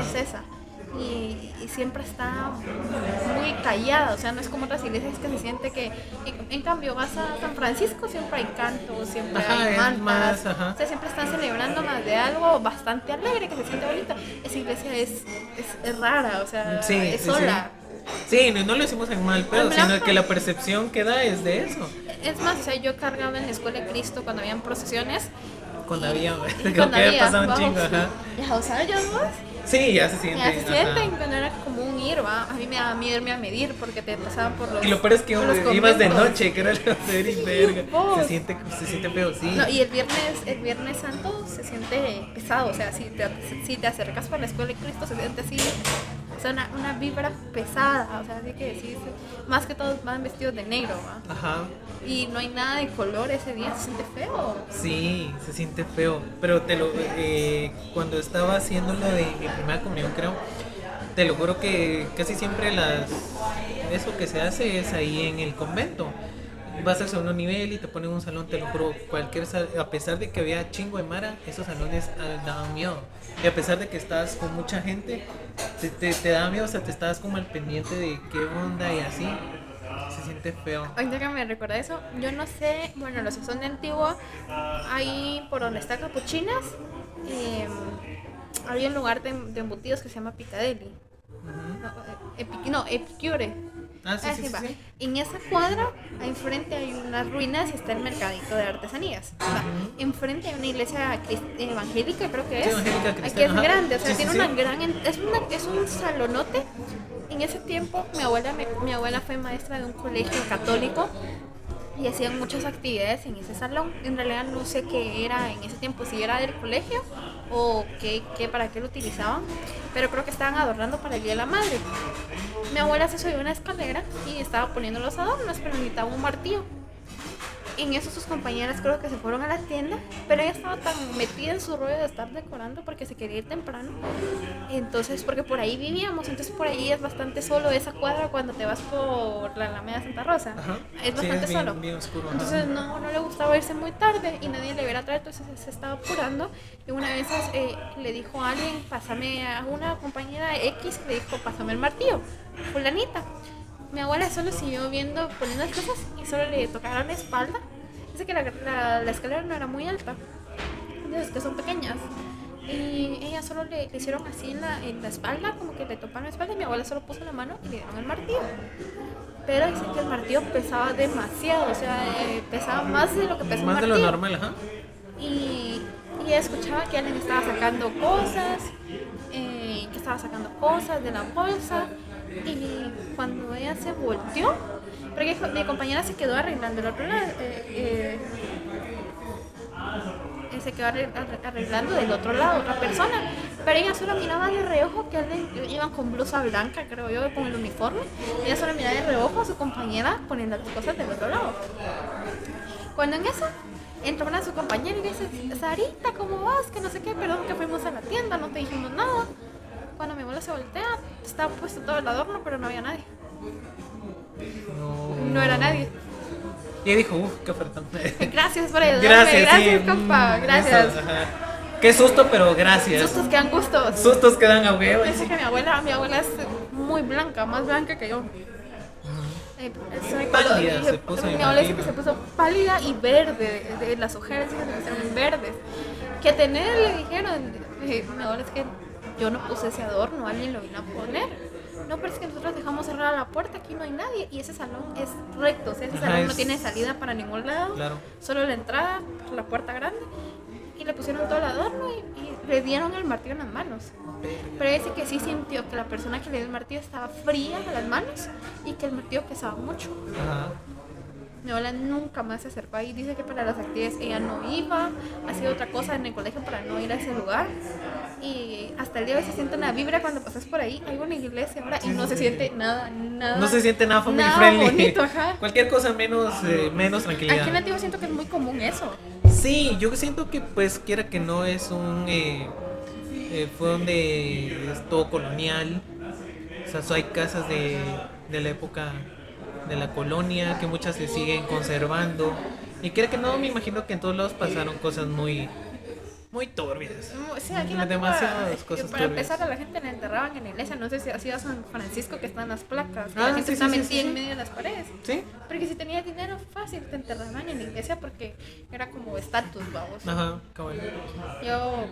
es esa. Y, y siempre está muy callada, o sea, no es como otras iglesias que se siente que, en, en cambio, vas a San Francisco, siempre hay cantos, siempre Ajá, hay mantas, más, o sea, siempre están celebrando más de algo bastante alegre, que se siente bonito. Esa iglesia es, es, es rara, o sea, Sí, es sí, sí. Sí, no, no lo hicimos en mal pedo, sino que la percepción que da es de eso. Es más, o sea, yo cargaba en la escuela de Cristo cuando habían procesiones Cuando había, (laughs) cuando había pasado un chingo, ajá. Ya, sea, yo. Sí, ya se siente. Ya se sienten cuando era como un ir, ¿va? A mí me daba miedo irme a medir porque te pasaban por los. Y lo peor es que ibas de noche, que era la hacer y verga. Se siente, se siente feo, sí. No, y el viernes, el viernes santo se siente pesado, o sea, si te, si te acercas por la escuela de Cristo se siente así, o sea, una, una vibra pesada, o sea, así que sí, más que todos van vestidos de negro, ¿va? Ajá. Y no hay nada de color ese día, se siente feo. Sí, se siente feo. Pero te lo, eh, cuando estaba haciendo lo de mi primera comunión, creo, te lo juro que casi siempre las, eso que se hace es ahí en el convento. Vas al segundo nivel y te ponen un salón, te lo juro, cualquier sal- a pesar de que había chingo de mara, esos salones ah, daban miedo. Y a pesar de que estás con mucha gente, te, te, te da miedo, o sea, te estás como al pendiente de qué onda y así. Se siente feo. Ahorita que me recuerda eso, yo no sé, bueno, los que son de Antigua, ahí por donde está Capuchinas, eh, había un lugar de, de embutidos que se llama Piccadilly. No, eh, no, Epicure. Ah, sí, sí, sí. En esa cuadra, enfrente hay unas ruinas y está el mercadito de artesanías. Enfrente hay una iglesia evangélica, creo que es. cristiana, es grande, o sea, tiene una gran. Es, una, es un salonote. En ese tiempo, mi abuela, me- mi abuela fue maestra de un colegio católico y hacían muchas actividades en ese salón. En realidad no sé qué era en ese tiempo, si era del colegio o qué, qué, para qué lo utilizaban, pero creo que estaban adornando para el Día de la Madre. Mi abuela se subió una escalera y estaba poniendo los adornos, pero necesitaba un martillo. En eso sus compañeras creo que se fueron a la tienda, pero ella estaba tan metida en su rollo de estar decorando porque se quería ir temprano. Entonces, porque por ahí vivíamos, entonces por ahí es bastante solo esa cuadra cuando te vas por la Alameda Santa Rosa. Ajá. Es Sí, bastante bien- solo. bien oscuro. Entonces no, no le gustaba irse muy tarde y nadie le hubiera traído, entonces se estaba apurando. Y una vez eh, le dijo a alguien, pásame a una compañera X, le dijo, pásame el martillo, fulanita. Mi abuela solo siguió viendo, poniendo las cosas y solo le tocaron la espalda. Dice que la, la- la escalera no era muy alta, las que son pequeñas. Y ella solo le, le hicieron así en la, en la espalda, como que le toparon la espalda y mi abuela solo puso la mano y le dieron el martillo. Pero dicen que el martillo pesaba demasiado, o sea, eh, pesaba más de lo que pesaba Más de lo normal, ajá. Y, y escuchaba que alguien estaba sacando cosas, eh, que estaba sacando cosas de la bolsa. Y cuando ella se volteó, porque mi compañera se quedó arreglando otro lado, eh, eh, eh, se quedó arre- arre- arreglando del otro lado, otra persona. Pero ella solo miraba de reojo que alguien iban con blusa blanca, creo yo, con el uniforme. Ella solo miraba de reojo a su compañera poniendo las cosas del otro lado. Cuando en eso entra una de su compañera y dice, Sarita, ¿cómo vas? Que no sé qué, perdón que fuimos a la tienda, no te dijimos nada. Cuando mi abuela se voltea, estaba puesto todo el adorno, pero no había nadie. No. No era nadie. Y ella dijo, uff, qué ofertón. (laughs) Gracias por ayudarme. gracias, Gracias, sí. compa. Gracias. eso. Qué susto, pero gracias. Sustos que dan gustos. Sustos que dan a huevo. Dice que mi abuela, mi abuela es muy blanca, más blanca que yo. Eh, Pálida, se puso, Mi abuela dice que se puso pálida y verde. De, de las ojeras que se pusieron verdes. Que tener, le dijeron. Dije, mi abuela es que yo no puse ese adorno, alguien lo vino a poner. No, pero es que nosotros dejamos cerrada la puerta, aquí no hay nadie. Y ese salón es recto, o sea, ese Ajá, salón no tiene salida para ningún lado. Claro. Solo la entrada, la puerta grande. Y le pusieron todo el adorno y, y le dieron el martillo en las manos. Pero dice que sí sintió que la persona que le dio el martillo estaba fría a las manos y que el martillo pesaba mucho. Ajá. Mi abuela nunca más se acercó ahí. Dice que para las actividades ella no iba, hacía otra cosa en el colegio para no ir a ese lugar. Y hasta el día de hoy se siente una vibra cuando pasas por ahí. Hay una iglesia ahora y no se siente nada, nada. No se siente nada family nada friendly. bonito, ajá. (laughs) Cualquier cosa menos, eh, menos tranquilidad. Aquí en Nativo siento que es muy común eso. Sí, yo siento que pues quiera que no es un eh, eh, fue donde es todo colonial. O sea, so- hay casas de, de la época de la colonia que muchas se siguen conservando. Y quiera que no, me imagino que en todos lados pasaron cosas muy muy turbias. Mm, Sí, aquí Nativo, Demasiadas cosas Para empezar, a la gente la enterraban en la iglesia. No sé si ha sido San Francisco que están las placas. que Ah, la gente sí, está sí, metida sí, en medio de las paredes. ¿Sí? Porque si tenías dinero fácil, te enterraban en la iglesia porque era como estatus, vamos. Ajá, cabrón. Yo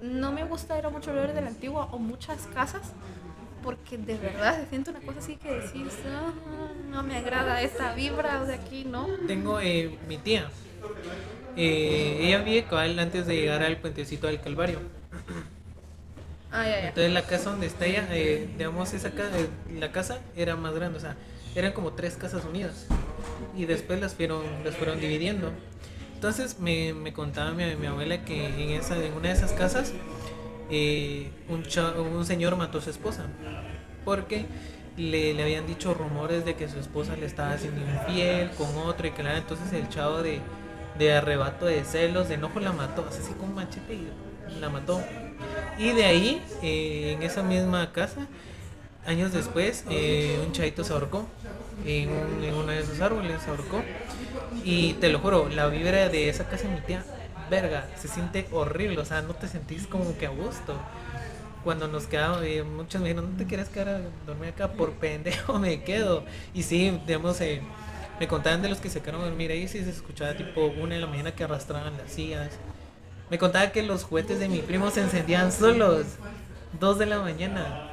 no me gusta ir a muchos lugares de la antigua o muchas casas porque de verdad se siente una cosa así que decís, "Ah, no me agrada esta vibra de aquí, ¿no? Tengo eh, mi tía. Eh, ella vive cabal antes de llegar al puentecito del Calvario. Ah, ya, ya. Entonces la casa donde está ella, eh, digamos, esa ca- eh, la casa era más grande, o sea, eran como tres casas unidas. Y después las fueron, las fueron dividiendo. Entonces me, me contaba mi, mi abuela que en, esa, en una de esas casas eh, un, cha- un señor mató a su esposa. Porque le, le habían dicho rumores de que su esposa le estaba haciendo infiel con otro y que la entonces el chavo de, de arrebato de celos, de enojo la mató, así con machete y la mató. Y de ahí, eh, en esa misma casa, años después, eh, un chavito se ahorcó en, en uno de esos árboles, se ahorcó. Y te lo juro, la vibra de esa casa mi tía, verga, se siente horrible, o sea, no te sentís como que a gusto. Cuando nos quedamos, eh, muchos me dijeron, no te quieres quedar a dormir acá, por pendejo me quedo. Y sí, digamos, eh, me contaban de los que se quedaron a dormir ahí, sí se escuchaba tipo una de la mañana que arrastraban las sillas. Me contaba que los juguetes de mi primo se encendían solos, dos de la mañana.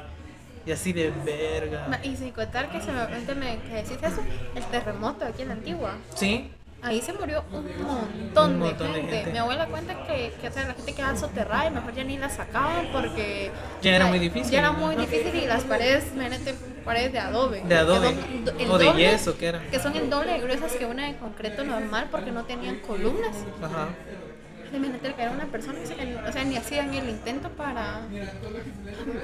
Y así de verga. Y sin contar que se me, me que decís eso, el terremoto aquí en la antigua. Sí, Ahí se murió un montón, Un montón de, de gente. gente. Mi abuela cuenta que, que o sea, la gente quedaba soterrada y mejor ya ni la sacaban porque... Ya era muy difícil, Ya era muy difícil y las paredes, imagínate, paredes de adobe. De adobe. son O de doble- yeso, ¿qué era? Que son el doble de gruesas que una de concreto normal porque no tenían columnas. ajá. Imagínate que era una persona, o sea, ni hacían el intento para...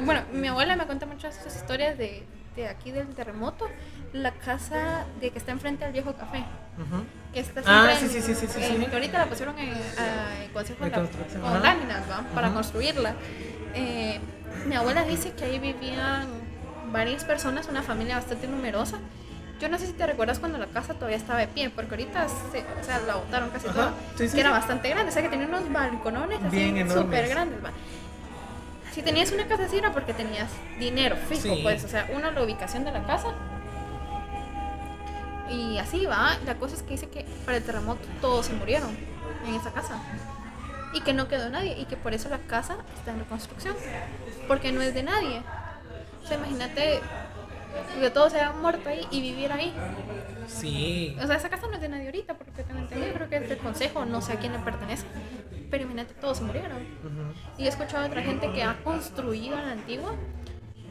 Bueno, mi abuela me cuenta muchas esas historias de, de aquí del terremoto. La casa de que está enfrente al viejo café. ujú. Que está Ah, sí, sí, sí, sí, sí, en- sí. Que ahorita la pusieron en, a- en consejo De la- con láminas, ¿va? Para Ajá. construirla. Eh, mi abuela dice que ahí vivían varias personas, una familia bastante numerosa. Yo no sé si te recuerdas cuando la casa todavía estaba de pie, porque ahorita se, o sea, la botaron casi Ajá, toda. sí, sí, que era sí. bastante grande, o sea, que tenía unos balconones así Bien súper grandes. ¿va? Si tenías una casa así era porque tenías dinero fijo, pues, o sea, uno, la ubicación de la casa. Y así va. La cosa es que dice que para el terremoto todos se murieron en esa casa. y que no quedó nadie y que por eso la casa está en reconstrucción, porque no es de nadie. O sea, imagínate que todos se hayan muerto ahí y vivir ahí. Sí. O sea, esa casa no es de nadie ahorita, porque tengo entendido, creo que es del consejo, no sé a quién le pertenece. Pero imagínate, todos se murieron. Y he escuchado a otra gente que ha construido en la antigua,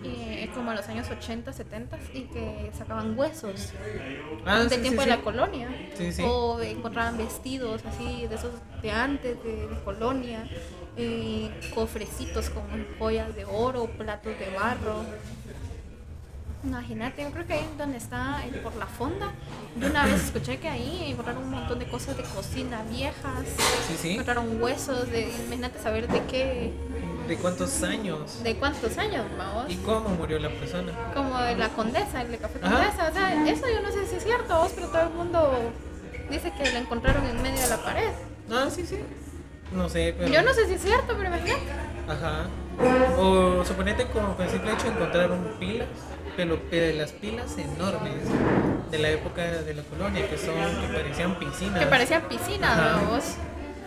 eh, como en los años 80, 70, y que sacaban huesos Ah, del sí, tiempo sí, de sí. la colonia. Sí, sí. O encontraban vestidos así, de esos de antes, de, de colonia, eh, cofrecitos con joyas de oro, platos de barro. Imagínate, yo creo que ahí donde está, eh, por la fonda, yo una vez escuché que ahí encontraron un montón de cosas de cocina viejas, Sí, sí. encontraron huesos, de, imagínate saber de qué, ¿De cuántos años? de cuántos años, vamos. ¿Y cómo murió la persona? Como de la condesa, el de Café Ajá. Condesa. O sea, eso yo no sé si es cierto, vos, pero todo el mundo dice que la encontraron en medio de la pared. Ah, sí, sí. No sé, pero. Yo no sé si es cierto, pero imagínate. Ajá. O suponete como con el simple hecho de encontrar un pilas, pero las pilas enormes de la época de la colonia, que son, que parecían piscinas. Que parecía piscina, Ajá. ¿no, vos.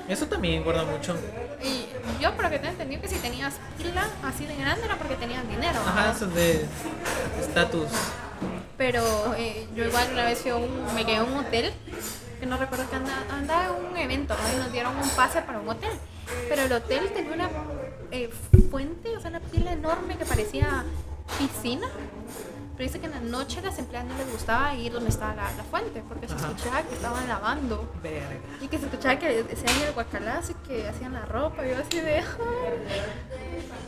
Eso también guarda mucho. Y yo, por lo que tengo entendido, que si tenías pila así de grande era porque tenías dinero. ¿no? Ajá, eso de estatus. Pero eh, yo igual una vez un, me quedé en un hotel, que no recuerdo que andaba, andaba en un evento, ¿no? y nos dieron un pase para un hotel. Pero el hotel tenía una eh, fuente, o sea, una pila enorme que parecía piscina. Pero dice que en la noche a las empleadas no les gustaba ir donde estaba la, la fuente, porque se escuchaba que estaban lavando. Verga. Y que se escuchaba que hacían el guacalazo y que hacían la ropa. Y yo así de, "Ay,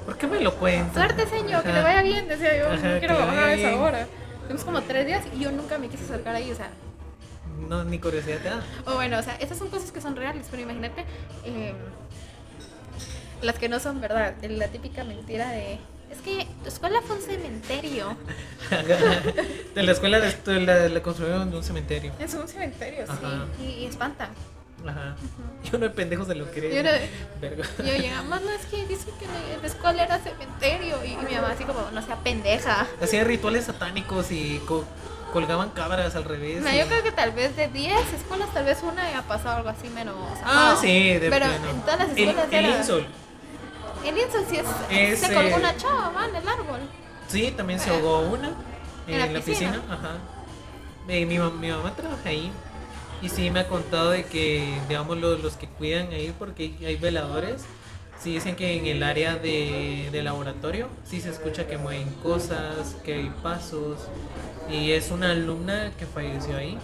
¿Por qué me lo cuentas? suerte señor, que le vaya bien. Decía yo, Ajá, no quiero le bajar vaya a esa hora. Tuvimos como tres días y yo nunca me quise acercar ahí, o sea, No, ni curiosidad te da. O bueno, o sea, estas son cosas que son reales, pero imagínate eh, las que no son verdad. La típica mentira de. Es que tu escuela fue un cementerio. (laughs) de la escuela de la, la construyeron de un cementerio. Es un cementerio, Ajá. sí. Y, y espantan. Ajá. Yo no de pendejo se lo creo. Yo no-. Y (laughs) yo llegamos, no, es que dice que la, la escuela era cementerio. Y, y mi mamá así como, no sea pendeja. Hacían rituales satánicos y co- colgaban cabras al revés. No, y- yo creo que tal vez de 10 escuelas, tal vez una haya pasado algo así menos. Ah, no. sí, de Pero en todas las El- escuelas el, era- Insol. El Insul sí es. Es, se colgó eh, una chava, va, en el árbol. Sí, también se ahogó una en, En la piscina. piscina. Ajá. Eh, mi, mi mamá trabaja ahí. Y sí me ha contado de que, digamos, los, los que cuidan ahí, porque hay veladores, sí dicen que en el área de, de laboratorio sí se escucha que mueven cosas, que hay pasos. Y es una alumna que falleció ahí.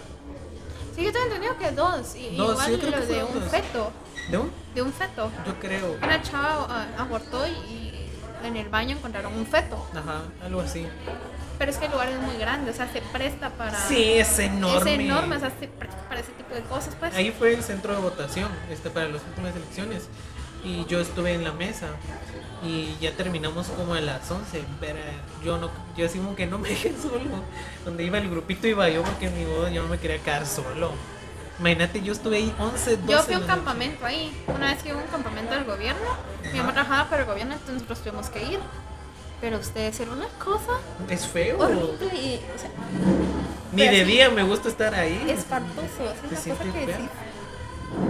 Sí, yo tengo entendido que dos. Y, Dos, igual yo creo que de un dos. feto. ¿De un? De un feto. Yo creo. Una chava ah, abortó y, y en el baño encontraron un feto. Ajá, algo así. Pero es que el lugar es muy grande, o sea, se presta para. Sí, es enorme. Es enorme, o sea, se presta para ese tipo de cosas, pues. Ahí fue el centro de votación este, para las últimas elecciones. Y yo estuve en la mesa. Y ya terminamos como a las 11. Pero yo no, yo así como que no me (laughs) dejé solo. Donde iba el grupito iba yo porque mi boda yo no me quería quedar solo. Imagínate, yo estuve ahí 11, 12 Yo fui a un noche. campamento ahí. Una vez fui a un campamento del gobierno. Mi mamá trabajaba para el gobierno, entonces nosotros tuvimos que ir. Pero ustedes era una cosa Es feo. horrible y, o sea, Ni de día me gusta estar ahí. espantoso. Es una cosa que decís,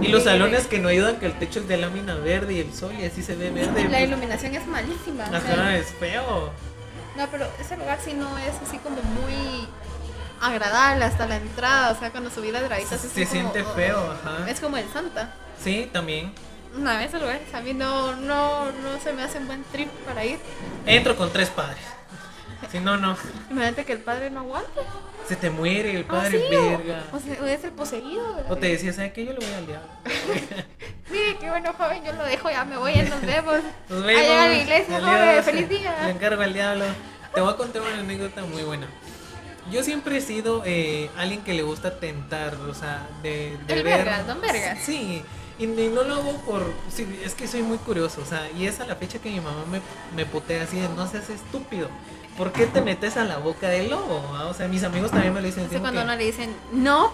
Y los salones que no ayudan, que el techo es de lámina verde y el sol y así se ve verde. La pues, iluminación es malísima. o sea, Ajá, es feo. No, pero ese lugar sí no es así como muy agradable hasta la entrada. O sea, cuando subí las graditas Se como- siente feo, ajá. Es como el Santa. Sí, también. Vez ese lugar a mí no, no, no se me hace un buen trip para ir. Entro con tres padres. Si no, no. Imagínate que el padre no aguante. Se te muere el Ah, padre, sí, o- verga. O, sea, o es el poseído. ¿verdad? O te decía, ¿sabes qué? Yo le voy al diablo. (laughs) Mire, qué bueno, joven, yo lo dejo, ya me voy, ya nos vemos. (laughs) Nos Allá a la iglesia, joven, feliz Le día. encargo al diablo. Te voy a contar una anécdota muy buena. Yo siempre he sido eh, alguien que le gusta tentar, o sea, de, de El ver. vergas, don vergas. Sí, y, y no lo hago por. sí, es que soy muy curioso, o sea, y es a la fecha que mi mamá me, me putea así de no seas estúpido. ¿Por qué te metes a la boca del lobo? O sea, mis amigos también me lo dicen. Digo cuando que- no le dicen, no,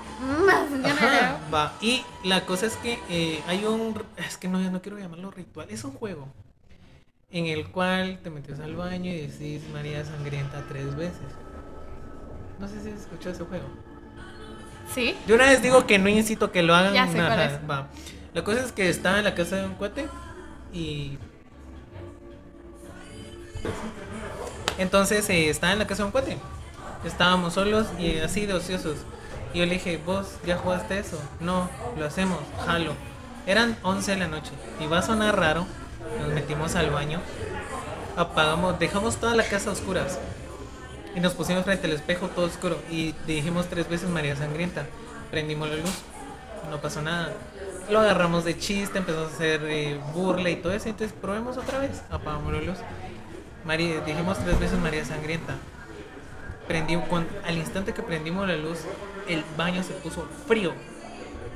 Ajá, va. Y la cosa es que eh, hay un. Es que no, no quiero llamarlo ritual. Es un juego en el cual te metes al baño y decís María Sangrienta tres veces. No sé si has escuchado ese juego. Sí. Yo una vez digo que no incito que lo hagan. Ya sé cuál es. va. La cosa es que estaba en la casa de un cuate y. Entonces eh, estaba en la casa de un cuate. Estábamos solos y así de ociosos. Y yo le dije, ¿vos ya jugaste eso? No, lo hacemos, jalo. Eran 11 de la noche y va a sonar raro. Nos metimos al baño, apagamos, dejamos toda la casa a oscuras y nos pusimos frente al espejo todo oscuro y dijimos tres veces María Sangrienta. Prendimos la luz, no pasó nada. Lo agarramos de chiste, empezamos a hacer eh, burla y todo eso. Entonces probemos otra vez, apagamos la luz. María, dijimos tres veces María Sangrienta. Prendimos, cuando- al instante que prendimos la luz, el baño se puso frío.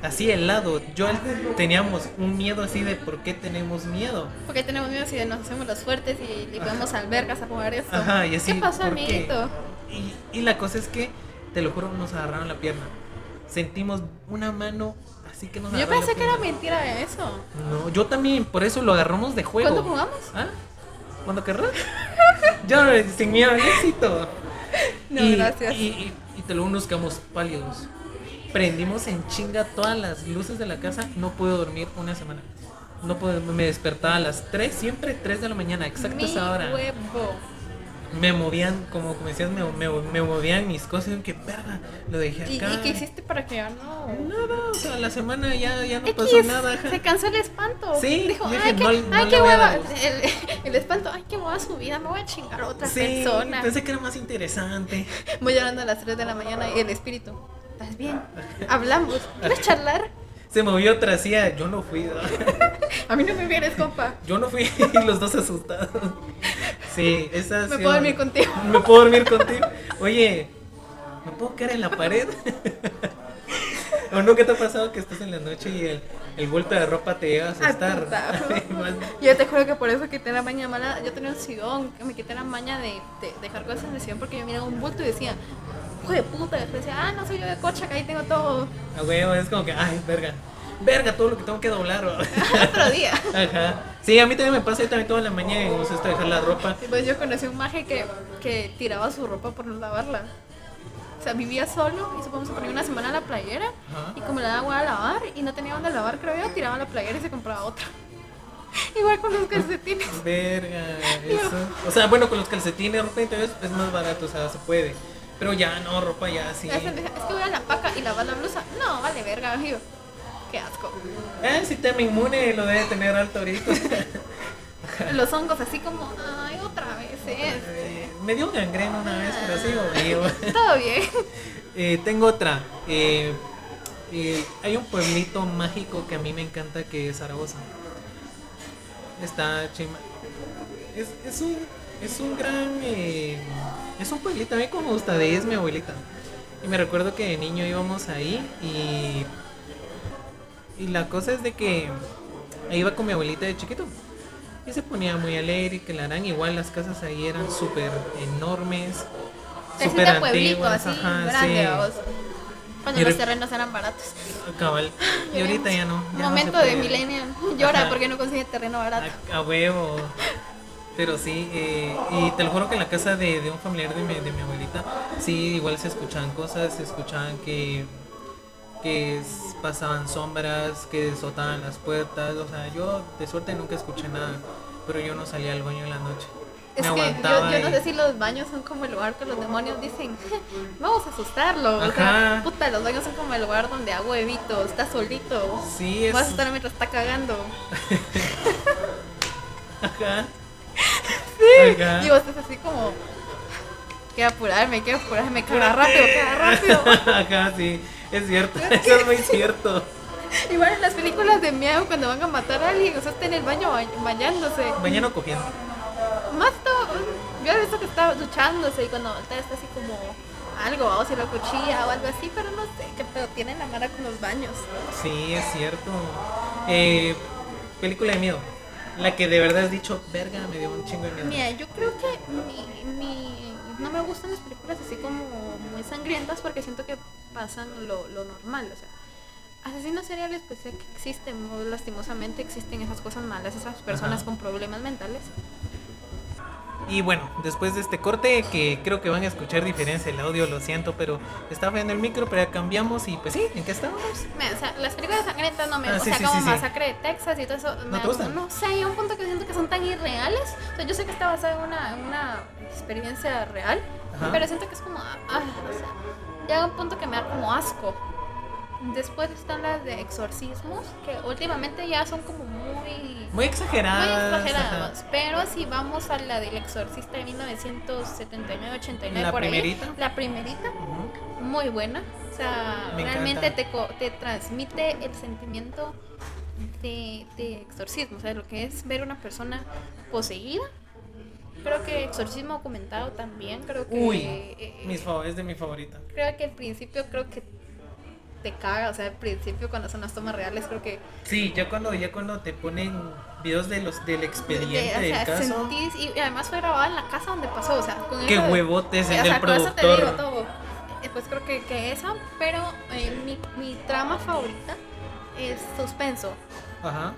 Así helado. Yo teníamos un miedo así de por qué tenemos miedo. Porque tenemos miedo si nos hacemos los fuertes y le vamos albergas a jugar esto. Ajá, y así. ¿Qué pasó, amiguito? Y, y la cosa es que, te lo juro, nos agarraron la pierna. Sentimos una mano así que nos Yo pensé que era mentira eso. No, yo también, por eso lo agarramos de juego. ¿Cuándo jugamos? ¿Ah? ¿Cuándo querrás? (laughs) yo sin miedo al éxito. (laughs) No, y, gracias. Y, y- y te lo juro, nos quedamos pálidos. Prendimos en chinga todas las luces de la casa. No pude dormir una semana. No pude, me despertaba a las 3, siempre 3 de la mañana, exacto Mi esa hora. huevo. Me movían, como, decías, me, me, me movían mis cosas. Y yo, qué verga, lo dejé ¿Y, acá. y qué hiciste para que ya no? Nada, o sea, la semana ya, ya no X, pasó nada. ajá. se cansó el espanto. Sí, dijo, dije, ay, qué, no- ay, qué a hueva. El, el espanto, ay, qué hueva su vida, me voy a chingar a otra Sí, persona. pensé que era más interesante. Voy llorando a las 3 de la mañana y el espíritu, ¿estás bien? Hablamos, ¿quieres (laughs) charlar? Se movió otra, hacía, yo no fui, ¿no? (laughs) A mí no me vienes, compa. yo no fui, (laughs) y los dos asustados. Sí, esa Me puedo dormir contigo. (laughs) Me puedo dormir contigo. Oye, ¿me puedo quedar en la pared? ¿O no? ¿Qué te ha pasado que estás en la noche y el, el vuelto de ropa te llega a asustar? Más- (laughs) Yo te juro que por eso quité la maña mala. Yo tenía un sillón, que me quité la maña de, de dejar cosas en el sillón porque yo miraba un bulto y decía, hijo de puta. Después decía, ah, no soy yo de cocha, que ahí tengo todo. A huevo, es como que, ay, verga. Verga, todo lo que tengo que doblar. (laughs) Otro día. (laughs) Ajá. Sí, a mí también me pasa, yo también toda la mañana y me gusta dejar la ropa. Y pues yo conocí un maje que, que tiraba su ropa por no lavarla. O sea, vivía solo y supongo que se ponía una semana la playera y como le daba agua a lavar y no tenía dónde lavar, creo yo, tiraba la playera y se compraba otra. (laughs) Igual con los calcetines. Verga, (laughs) eso. O sea, bueno, con los calcetines, ropa interior es más barato, o sea, se puede. Pero ya no, ropa ya sí. Es que voy a la paca y lavar la blusa. No, vale, verga, amigo. Qué asco. El sistema inmune lo debe tener alto ahorita. (laughs) Los hongos así como, ay, otra vez me dio gangrena una vez, pero sigo vivo. (laughs) Todo bien. Eh, tengo otra. Eh, eh, hay un pueblito mágico que a mí me encanta que es Zaragoza. Está chima. Es, es un es un gran eh, es un pueblito a mí como gusta de es mi abuelita. Y me recuerdo que de niño íbamos ahí y y la cosa es de que ahí iba con mi abuelita de chiquito. Y se ponía muy alegre y que la harán igual las casas ahí eran súper enormes, súper antiguas, así, ajá, grande, sí. Cuando Y los re- terrenos eran baratos. Cabal. (laughs) Y ahorita ya no. ya Momento de millennial. (laughs) Llora Ajá. porque no consigue terreno barato. A, a huevo. Pero sí, eh, y te lo juro que en la casa de, de un familiar de mi, de mi abuelita, sí, igual se escuchaban cosas, se escuchaban que, que pasaban sombras, que soltaban las puertas, o sea, yo de suerte nunca escuché nada, pero yo no salía al baño en la noche. Es Me que yo, aguantaba yo no sé si los baños son como el lugar que los demonios dicen, vamos a asustarlo. O sea, puta, los baños son como el lugar donde hago huevito, está solito. Sí, es... Vas a estar mientras está cagando. (laughs) Ajá. Sí. Ajá. Y vos estás así como, quiero apurarme, quiero apurarme, caga rápido, caga rápido. (laughs) Ajá, sí, es cierto, (laughs) eso es muy cierto. Igual en las películas de miedo cuando van a matar a alguien, o sea, está en el baño ba- bañándose. Mañana cogiendo. Más todo, yo he visto que está duchándose y cuando está así como algo, o si lo cuchilla o algo así, pero no sé, qué pedo tienen la mara con los baños. Sí, es cierto. Eh, película de miedo. La que de verdad has dicho, verga, me dio un chingo de miedo. Mira, yo creo que mi, mi- no me gustan las películas así como muy sangrientas porque siento que pasan lo, lo normal, o sea. Asesinos seriales, pues sé que existen, muy lastimosamente existen esas cosas malas, esas personas Ajá. con problemas mentales. Y bueno, después de este corte, que creo que van a escuchar diferencia el audio, lo siento, pero está fallando el micro, pero ya cambiamos y pues sí, ¿en qué estábamos? Me- o sea, las películas sangrientas no me Ah, o sí, sea, sí, como sí. Masacre de Texas y todo eso. me- te gustan? No sé, hay un punto que siento que son tan irreales. O sea, yo sé que está basada en una, en una experiencia real, Ajá. pero siento que es como. ah, o sea, llega un punto que me da como asco. Después están las de exorcismos, que últimamente ya son como muy. Muy Muy exageradas. exagerados, ajá. pero si vamos a la del exorcista de 1979-89 ¿La por primerita? ahí, la primerita, muy buena. O sea, Me realmente te, te transmite el sentimiento de, de exorcismo, o sea, lo que es ver una persona poseída. Creo que exorcismo documentado también, creo que... Uy, eh, mis es de mi favorita. creo que al principio creo que te caga, o sea, al principio cuando son las tomas reales creo que... Sí, ya cuando, ya cuando te ponen videos de los del expediente de- del o sea, caso. sentís- y además fue grabada en la casa donde pasó, o sea, con Qué eso huevotes el sea, del con eso te productor. digo todo. Después creo que, que esa, pero eh, mi, mi trama favorita es suspenso. Ajá.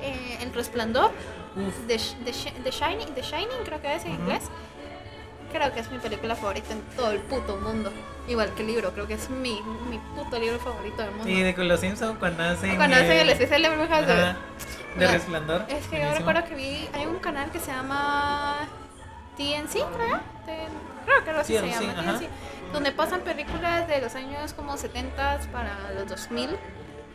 Eh, el resplandor. The, The The Shining, The Shining creo que es en inglés. Creo que es mi película favorita en todo el puto mundo. Igual que el libro, creo que es mi, mi puto libro favorito del mundo. Y de los Simpsons cuando hacen. Cuando hacen el especial de brujas de... de resplandor. Es que yo buenísimo. recuerdo que vi, hay un canal que se llama TNC, creo. Creo que así se llama, ajá. TNC, donde pasan películas de los años como 70 para los 2000,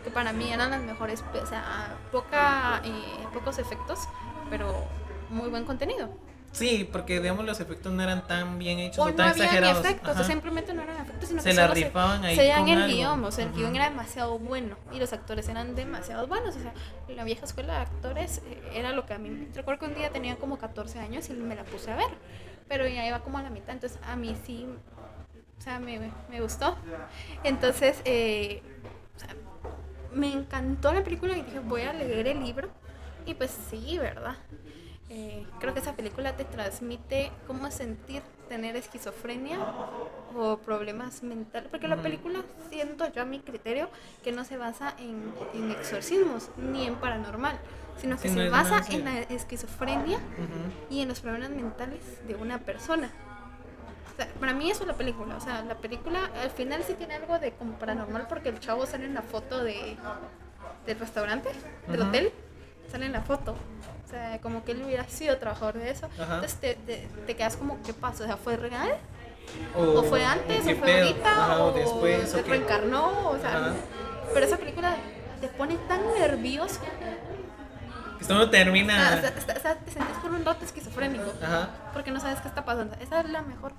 que para mí eran las mejores, o sea, poca, eh, pocos efectos, pero muy buen contenido. Sí, porque digamos los efectos no eran tan bien hechos O o, no tan había exagerados. efectos, o simplemente no eran efectos, sino Se que la solo rifaban ahí se con el algo. guion, o sea, el guion era demasiado bueno y los actores eran demasiado buenos, o sea, la vieja escuela de actores eh, era lo que a mí, recuerdo que un día tenía como 14 años y me la puse a ver, pero ya iba como a la mitad, entonces a mí sí, o sea, me, me gustó. Entonces, eh, o sea, me encantó la película y dije, voy a leer el libro. Y pues sí, ¿verdad? Eh, creo que esa película te transmite cómo sentir tener esquizofrenia o problemas mentales. Porque la película, siento yo a mi criterio, que no se basa en, en exorcismos ni en paranormal, sino que Sí, se basa en la esquizofrenia y en los problemas mentales de una persona. Para mí eso es la película. O sea, la película al final sí tiene algo de como paranormal porque el chavo sale en la foto de, del restaurante, del hotel, sale en la foto. O sea, como que él hubiera sido trabajador de eso. Entonces te, te, te quedas como, ¿qué pasa? O sea, ¿fue real? O, ¿O fue antes? ¿O fue ahorita? ¿O, después. se reencarnó? O sea, pero esa película te pone tan nervioso. Que esto no termina. O sea, o sea, o sea, te sentís por un rato esquizofrénico. Ajá. porque no sabes qué está pasando. Esa es la mejor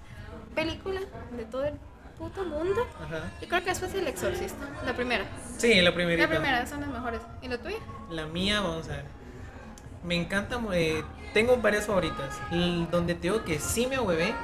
película de todo el puto mundo. Ajá. Y creo que después El Exorcista, la primera. Sí, la primerita. La primera, son las mejores. ¿Y la tuya? La mía, vamos a ver. Me encanta, eh, tengo varias favoritas. Donde te digo que sí me ahuevé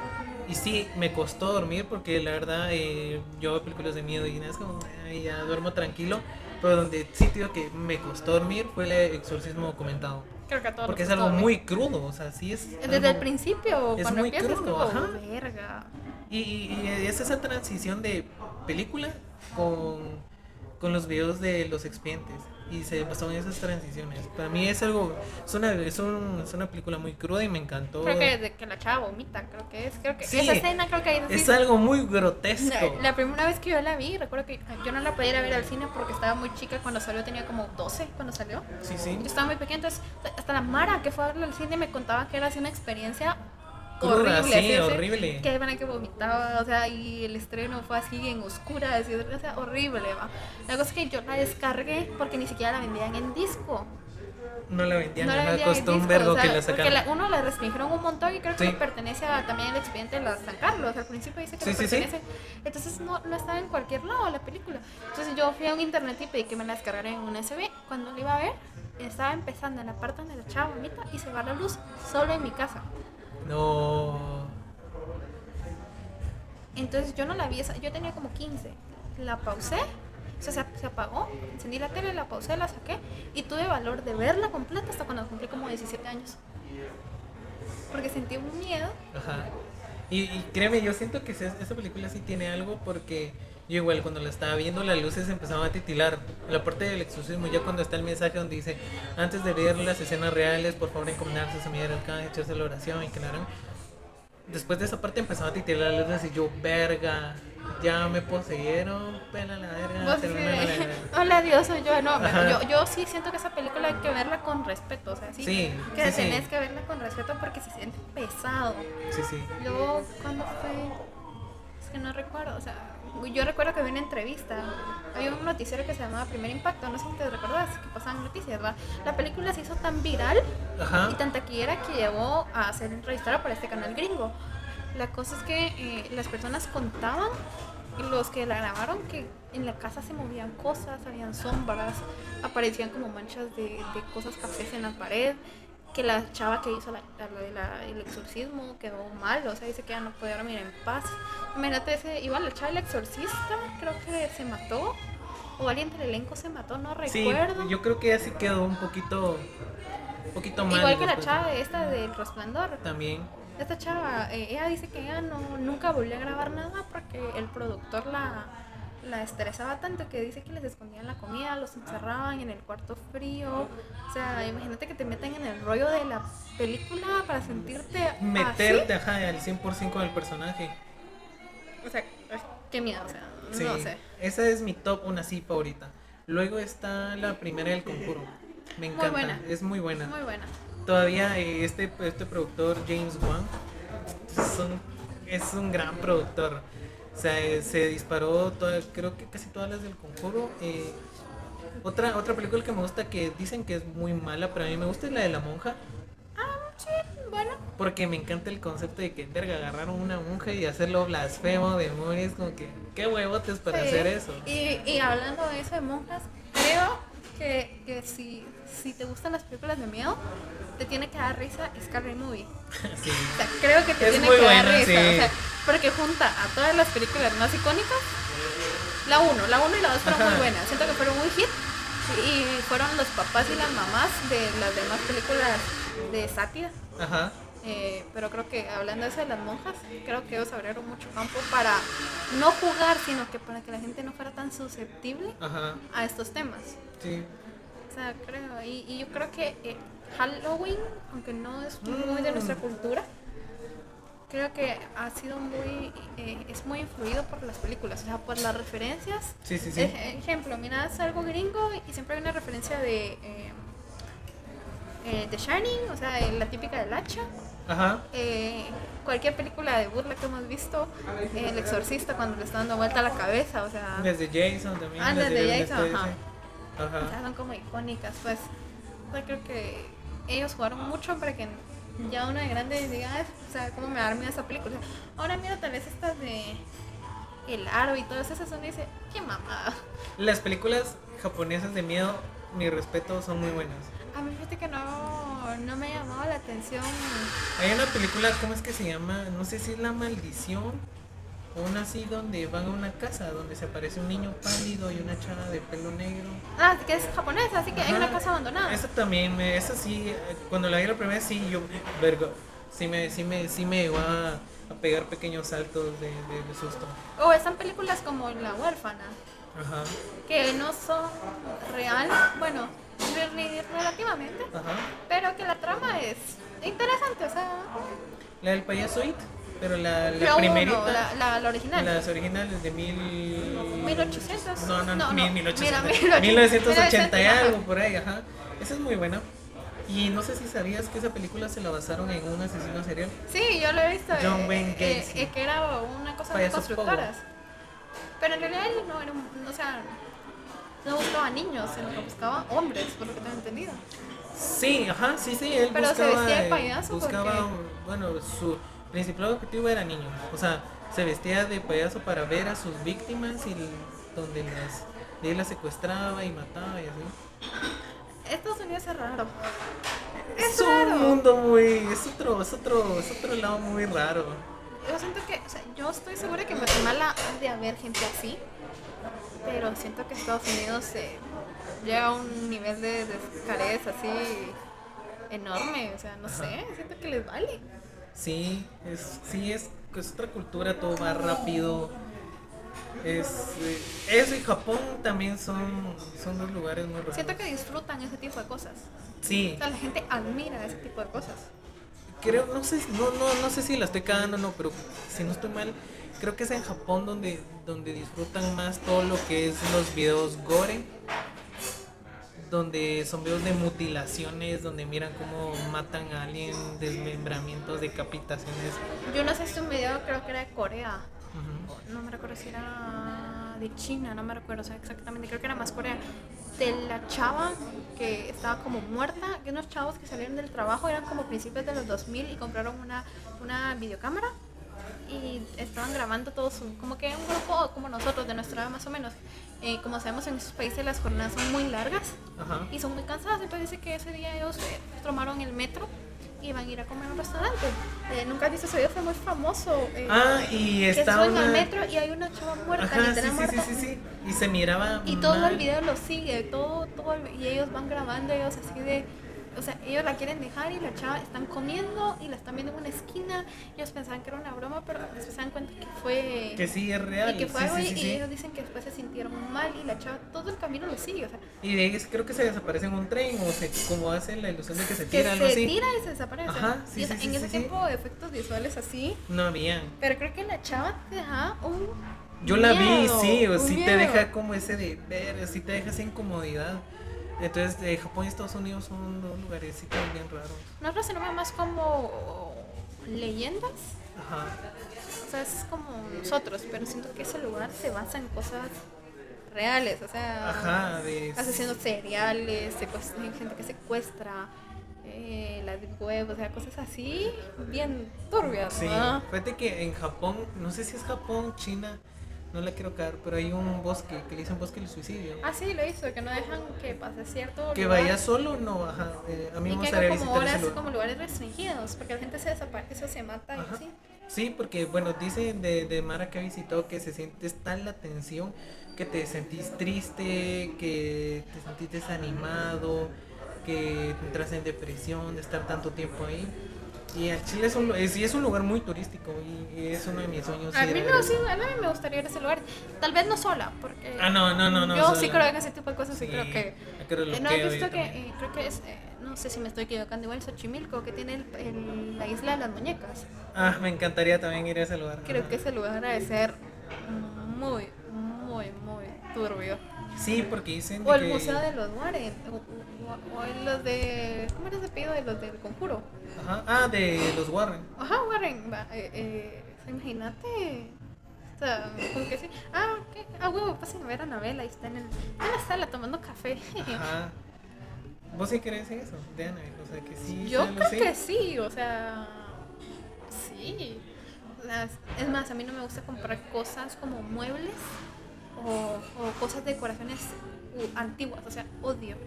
y sí me costó dormir porque la verdad eh, yo veo películas de miedo y nada, es como, "Ay, ya duermo tranquilo. Pero donde sí te digo que me costó dormir fue el exorcismo documentado. Creo que a todos Porque es algo gustó, muy crudo, o sea, sí es. ¿eh? Desde el principio, es cuando muy empiezas, crudo, como, ajá. verga. Y es esa transición de película con, con los videos de los expedientes. Y se son esas transiciones. Para mí es algo. Es una, es, un- es una película muy cruda y me encantó. Creo que desde que la chava vomita, creo que es. Creo que Sí. esa escena creo que ahí Es algo muy grotesco. La, la primera vez que yo la vi, recuerdo que yo no la podía ir a ver al cine porque estaba muy chica cuando salió, tenía como 12 cuando salió. Sí, sí. Yo estaba muy pequeña, entonces hasta la Mara que fue a verla al cine me contaba que era así una experiencia Cruda, horrible. sí, horrible. Que van que vomitaba, o sea, y el estreno fue así en oscura, así, o sea, horrible, va. La cosa es que yo la descargué porque ni siquiera la vendían en disco. No la vendían, No la vendían en costó un disco, vergo o sea, que la porque sacaran. la- uno la restringieron un montón y creo que Sí. pertenece a, también al expediente de la San Carlos. Al principio dice que sí, sí. pertenece. Entonces no, no estaba en cualquier lado la película. Entonces yo fui a un internet y pedí que me la descargaran en un USB. Cuando la iba a ver, estaba empezando en la parte donde la chava vomita y se va la luz solo en mi casa. No. Entonces yo no la vi, esa- yo tenía como 15. La pausé, o sea, se, se apagó, encendí la tele, la pausé, la saqué y tuve valor de verla completa hasta cuando cumplí como 17 años. Porque sentí un miedo. Ajá. Y, y créeme, yo siento que esa película sí tiene algo porque Yo igual cuando la estaba viendo las luces empezaban a titilar. La parte del exorcismo, ya cuando está el mensaje donde dice, antes de ver las escenas reales, por favor encomendarse a su al alcance, echarse la oración y que la harán. Después de esa parte empezaba a titilar las luces y yo, verga, ya me poseyeron, pena la verga. La sí. verga". (laughs) Hola Dios, soy yo. No, yo, yo sí siento que esa película hay que verla con respeto. O sea, sí, Sí, que sí, tenés que verla con respeto porque se siente pesado. Sí, sí. Yo, ¿cuándo fue? Es que no recuerdo, o sea, yo recuerdo que vi una entrevista. Había un noticiero que se llamaba Primer Impacto, no sé si te recuerdas, que pasaban noticias, ¿va? La película se hizo tan viral Ajá. y tan taquillera que llevó a ser entrevistada por este canal gringo. La cosa es que eh, las personas contaban, los que la grabaron, que en la casa se movían cosas, habían sombras, aparecían como manchas de, de cosas cafés en la pared, que la chava que hizo la- la- el exorcismo quedó mal, o sea, dice que ya no podía dormir en paz. Imagínate, ese, igual la chava del exorcista, creo que se mató, o alguien del elenco se mató, no Sí, recuerdo. yo creo que así quedó un poquito, un poquito mal. Igual que la chava de esta del resplandor. También. Esta chava, eh, ella dice que ella no, nunca volvió a grabar nada porque el productor la, la estresaba tanto que dice que les escondían la comida, los encerraban en el cuarto frío. O sea, imagínate que te meten en el rollo de la película para sentirte Meterte, ajá, al 100% con el personaje. así. O sea, qué miedo, o sea, Sí. no sé. Esa es mi top una sí favorita. Luego está la primera del conjuro. Me encanta. buena. Es muy buena. Muy buena. Todavía eh, este, este productor, James Wan, es un, es un gran productor. O sea, eh, se disparó, toda- creo que casi todas las del conjuro. Eh, otra, otra película que me gusta que dicen que es muy mala, pero a mí me gusta es la de la monja. Sí, bueno. Porque me encanta el concepto de que, verga, agarraron una monja y hacerlo blasfemo, demonio. Es como que, qué huevotes para Sí. hacer eso. Y, y hablando de eso de monjas, que, que si, si te gustan las películas de miedo, te tiene que dar risa Scary Movie. (laughs) Sí. O sea, creo que te Es tiene que dar risa. sí. O sea, porque junta a todas las películas más icónicas. La 1, la 1 y la 2 fueron Ajá. muy buenas. Siento que fueron muy hit. Y fueron los papás y las mamás de las demás películas de sátira. Ajá. Eh, pero creo que hablando de eso de las monjas, creo que ellos abrieron mucho campo para no jugar, sino que para que la gente no fuera tan susceptible Ajá. a estos temas. Sí. O sea, creo, y, y yo creo que eh, Halloween, aunque no es muy de nuestra Mm. cultura, creo que ha sido muy, eh, es muy influido por las películas, o sea, por las referencias. Sí, sí, sí. Ej- ejemplo, miras algo gringo y siempre hay una referencia de eh, The Shining, o sea, la típica del hacha. Ajá. Eh, cualquier película de burla que hemos visto, eh, El Exorcista cuando le está dando vuelta a la cabeza, o sea, Las de Jason también. Ah, las las de Golden Jason, ajá. o sea, Ajá. son como icónicas, pues. Yo creo que ellos jugaron mucho para que ya una de grande diga, "Ay, o sea, cómo me miedo esta película. O sea, ahora mira tal vez estas de El Aro y todas esas son dice, qué mamada. Las películas japonesas de miedo, mi respeto, son muy buenas. A mí fíjate que no, no me llamaba la atención. Hay una película, ¿cómo es que se llama? No sé si es La Maldición. O una así donde van a una casa donde se aparece un niño pálido y una chava de pelo negro. Ah, que es japonesa, así que hay una Ajá. casa abandonada. Esa también, me, esa sí, cuando la vi la primera vez, sí, yo, verga, sí me, sí me, sí me llegó a, a pegar pequeños saltos de, de, de susto. O están películas como La huérfana, Ajá, que no son real, bueno, relativamente, ajá. pero que la trama es interesante, o sea, La del payaso It, pero la, la, uno, primerita, la, la, la original. las originales de mil... 1800. No, no, No, mil- no. 1800. Mira, 1980 y 1900, algo por ahí, ajá. Esa es muy buena. Y no sé si sabías que esa película se la basaron en un asesino serial. Sí, yo lo he visto. John eh, Wayne eh, Gacy. eh, que era una cosa de Payaso constructoras. Pero en realidad él no era un, o sea, no buscaba niños, sino que buscaba hombres, por lo que tengo entendido. Sí, ajá, sí, sí, él Pero se buscaba, vestía de eh, payaso buscaba, porque- bueno, su principal objetivo era niños, o sea, se vestía de payaso para ver a sus víctimas y donde las, y él las secuestraba y mataba y así. Estados Unidos es raro. Es, Es un mundo muy, es otro, es otro, es otro lado muy raro. Yo siento que, o sea, yo estoy segura que en Guatemala ha de haber gente así, pero siento que Estados Unidos eh, llega a un nivel de descarez así enorme, o sea, no sé, siento que les vale. Sí, es, sí es, es otra cultura, todo va rápido. Es, eh, eso y Japón también son, son dos lugares muy raros. Siento que disfrutan ese tipo de cosas. Sí, O sea, la gente admira ese tipo de cosas. creo, no sé, no, no, no sé si la estoy cagando o no, pero si no estoy mal, creo que es en Japón donde, donde disfrutan más todo lo que es los videos gore, donde son videos de mutilaciones, donde miran cómo matan a alguien, desmembramientos, decapitaciones. Yo no sé si un video creo que era de Corea. No me recuerdo si era de China, no me recuerdo o sea, exactamente. Creo que era más Corea. De la chava que estaba como muerta, que unos chavos que salieron del trabajo, eran como principios de los 2000 y compraron una, una videocámara y estaban grabando todos, un- como que un grupo como nosotros, de nuestra edad más o menos. Eh, como sabemos, en esos países las jornadas son muy largas Ajá. y son muy cansadas. Entonces dice que ese día ellos eh, tomaron el metro y iban a ir a comer a un restaurante. Eh, Nunca has visto ese video, fue muy famoso. Ah, y que está al una... metro y hay una chava muerta, Ajá, sí, literal sí, muerta. sí, sí, sí. Y se miraba Y todo el video lo sigue, todo, todo el- y ellos van grabando, ellos así de, o sea, ellos la quieren dejar y la chava están comiendo y la están viendo en una esquina. Ellos pensaban que era una broma, pero después se dan cuenta que fue Que sí, es real. y que fue sí, algo sí, y- sí, y sí. ellos dicen que después se sintieron mal y la chava todo el camino lo sigue, o sea, Y de ahí es- creo que se desaparece en un tren o se, como hacen la ilusión de que se que tira, algo se así. tira y se desaparece. Ajá, sí, Y, o sea, sí, en ese tiempo efectos visuales así, No habían. pero creo que la chava te da un Yo la vi, sí, o sí te deja como ese de ver, sí te deja esa incomodidad. Entonces, eh, Japón y Estados Unidos son dos lugares sí, bien raros. Nosotros se vemos más como leyendas Ajá. O sea, es como nosotros, pero siento que ese lugar se basa en cosas reales, o sea, Ajá, de... asesinos seriales, gente que secuestra, eh, la deep web, o sea, cosas así bien turbias, Sí, ¿no? fíjate que en Japón, no sé si es Japón, China, no la quiero caer, pero hay un bosque que le dicen bosque del suicidio. Ah, sí, lo hizo, que no dejan que pase cierto Que lugar. vaya solo, no, ajá. eh, a mí me y gustaría como visitar horas, lugar. como lugares restringidos, porque la gente se desaparece se mata y así. Sí, porque bueno, dicen de, de Mara que visitó que se siente tal la tensión que te sentís triste, que te sentís desanimado, que entras en depresión de estar tanto tiempo ahí. Y el Chile es un, es, sí es un lugar muy turístico y, y es uno de mis sueños. A mí eso. sí, a mí me gustaría ir a ese lugar. Tal vez no sola, porque Ah, no, no, no, no. yo sola. sí creo en ese tipo de cosas, sí, creo que... ¿No que visto que, eh, creo que es, eh, no sé si me estoy equivocando, igual Xochimilco, que tiene el- el- la isla de las muñecas? Ah, me encantaría también ir a ese lugar. Creo ajá. que ese lugar ha de ser muy, muy, muy turbio. Sí, porque dicen O el que... Museo de los Warren, o, o- los de... ¿Cómo era ese pedido de los del conjuro? Ajá. Ah, de los Warren. Ajá, Warren, va, eh, eh, imagínate... O sea, como que sí. Ah, ¿qué? Ah, huevo, pasen a ver a Anabel, ahí está en, el, en la sala tomando café. Ajá. ¿Vos sí crees en eso, de Annabelle? O sea, que sí. Yo creo que sí, o sea, sí. Sea, es- más, a mí no me gusta comprar cosas como muebles o, o cosas, decoraciones uh, antiguas, o sea, odio.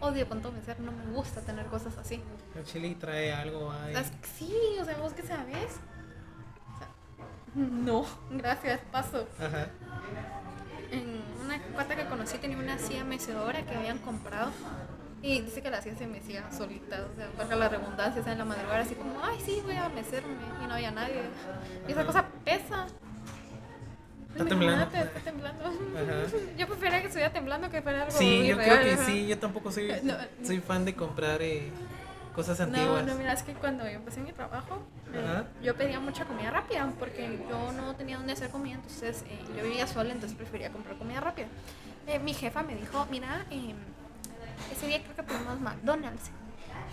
Odio con todo mi ser, no me gusta tener cosas así. El Chile trae algo ahí. Las- sí, o sea, vos que sabes. O sea, (laughs) no, gracias, paso. Ajá. En una cuata que conocí tenía una silla mecedora que habían comprado. Y dice que la silla se mecía solita, o sea, valga la redundancia, o sea, en la madrugada así como, ay, sí, voy a mecerme, y no había nadie. Y esa cosa pesa. Está temblando. Imagínate, Está temblando. Ajá. (laughs) Yo preferiría que estuviera temblando que fuera algo Sí, yo creo que ajá. sí. Yo tampoco soy, No. soy fan de comprar eh, cosas No, antiguas. no, mira, es que cuando yo empecé mi trabajo, eh, yo pedía mucha comida rápida porque yo no tenía dónde hacer comida, entonces eh, yo vivía sola, entonces prefería comprar comida rápida. Eh, mi jefa me dijo, mira, eh, ese día creo que pedimos McDonald's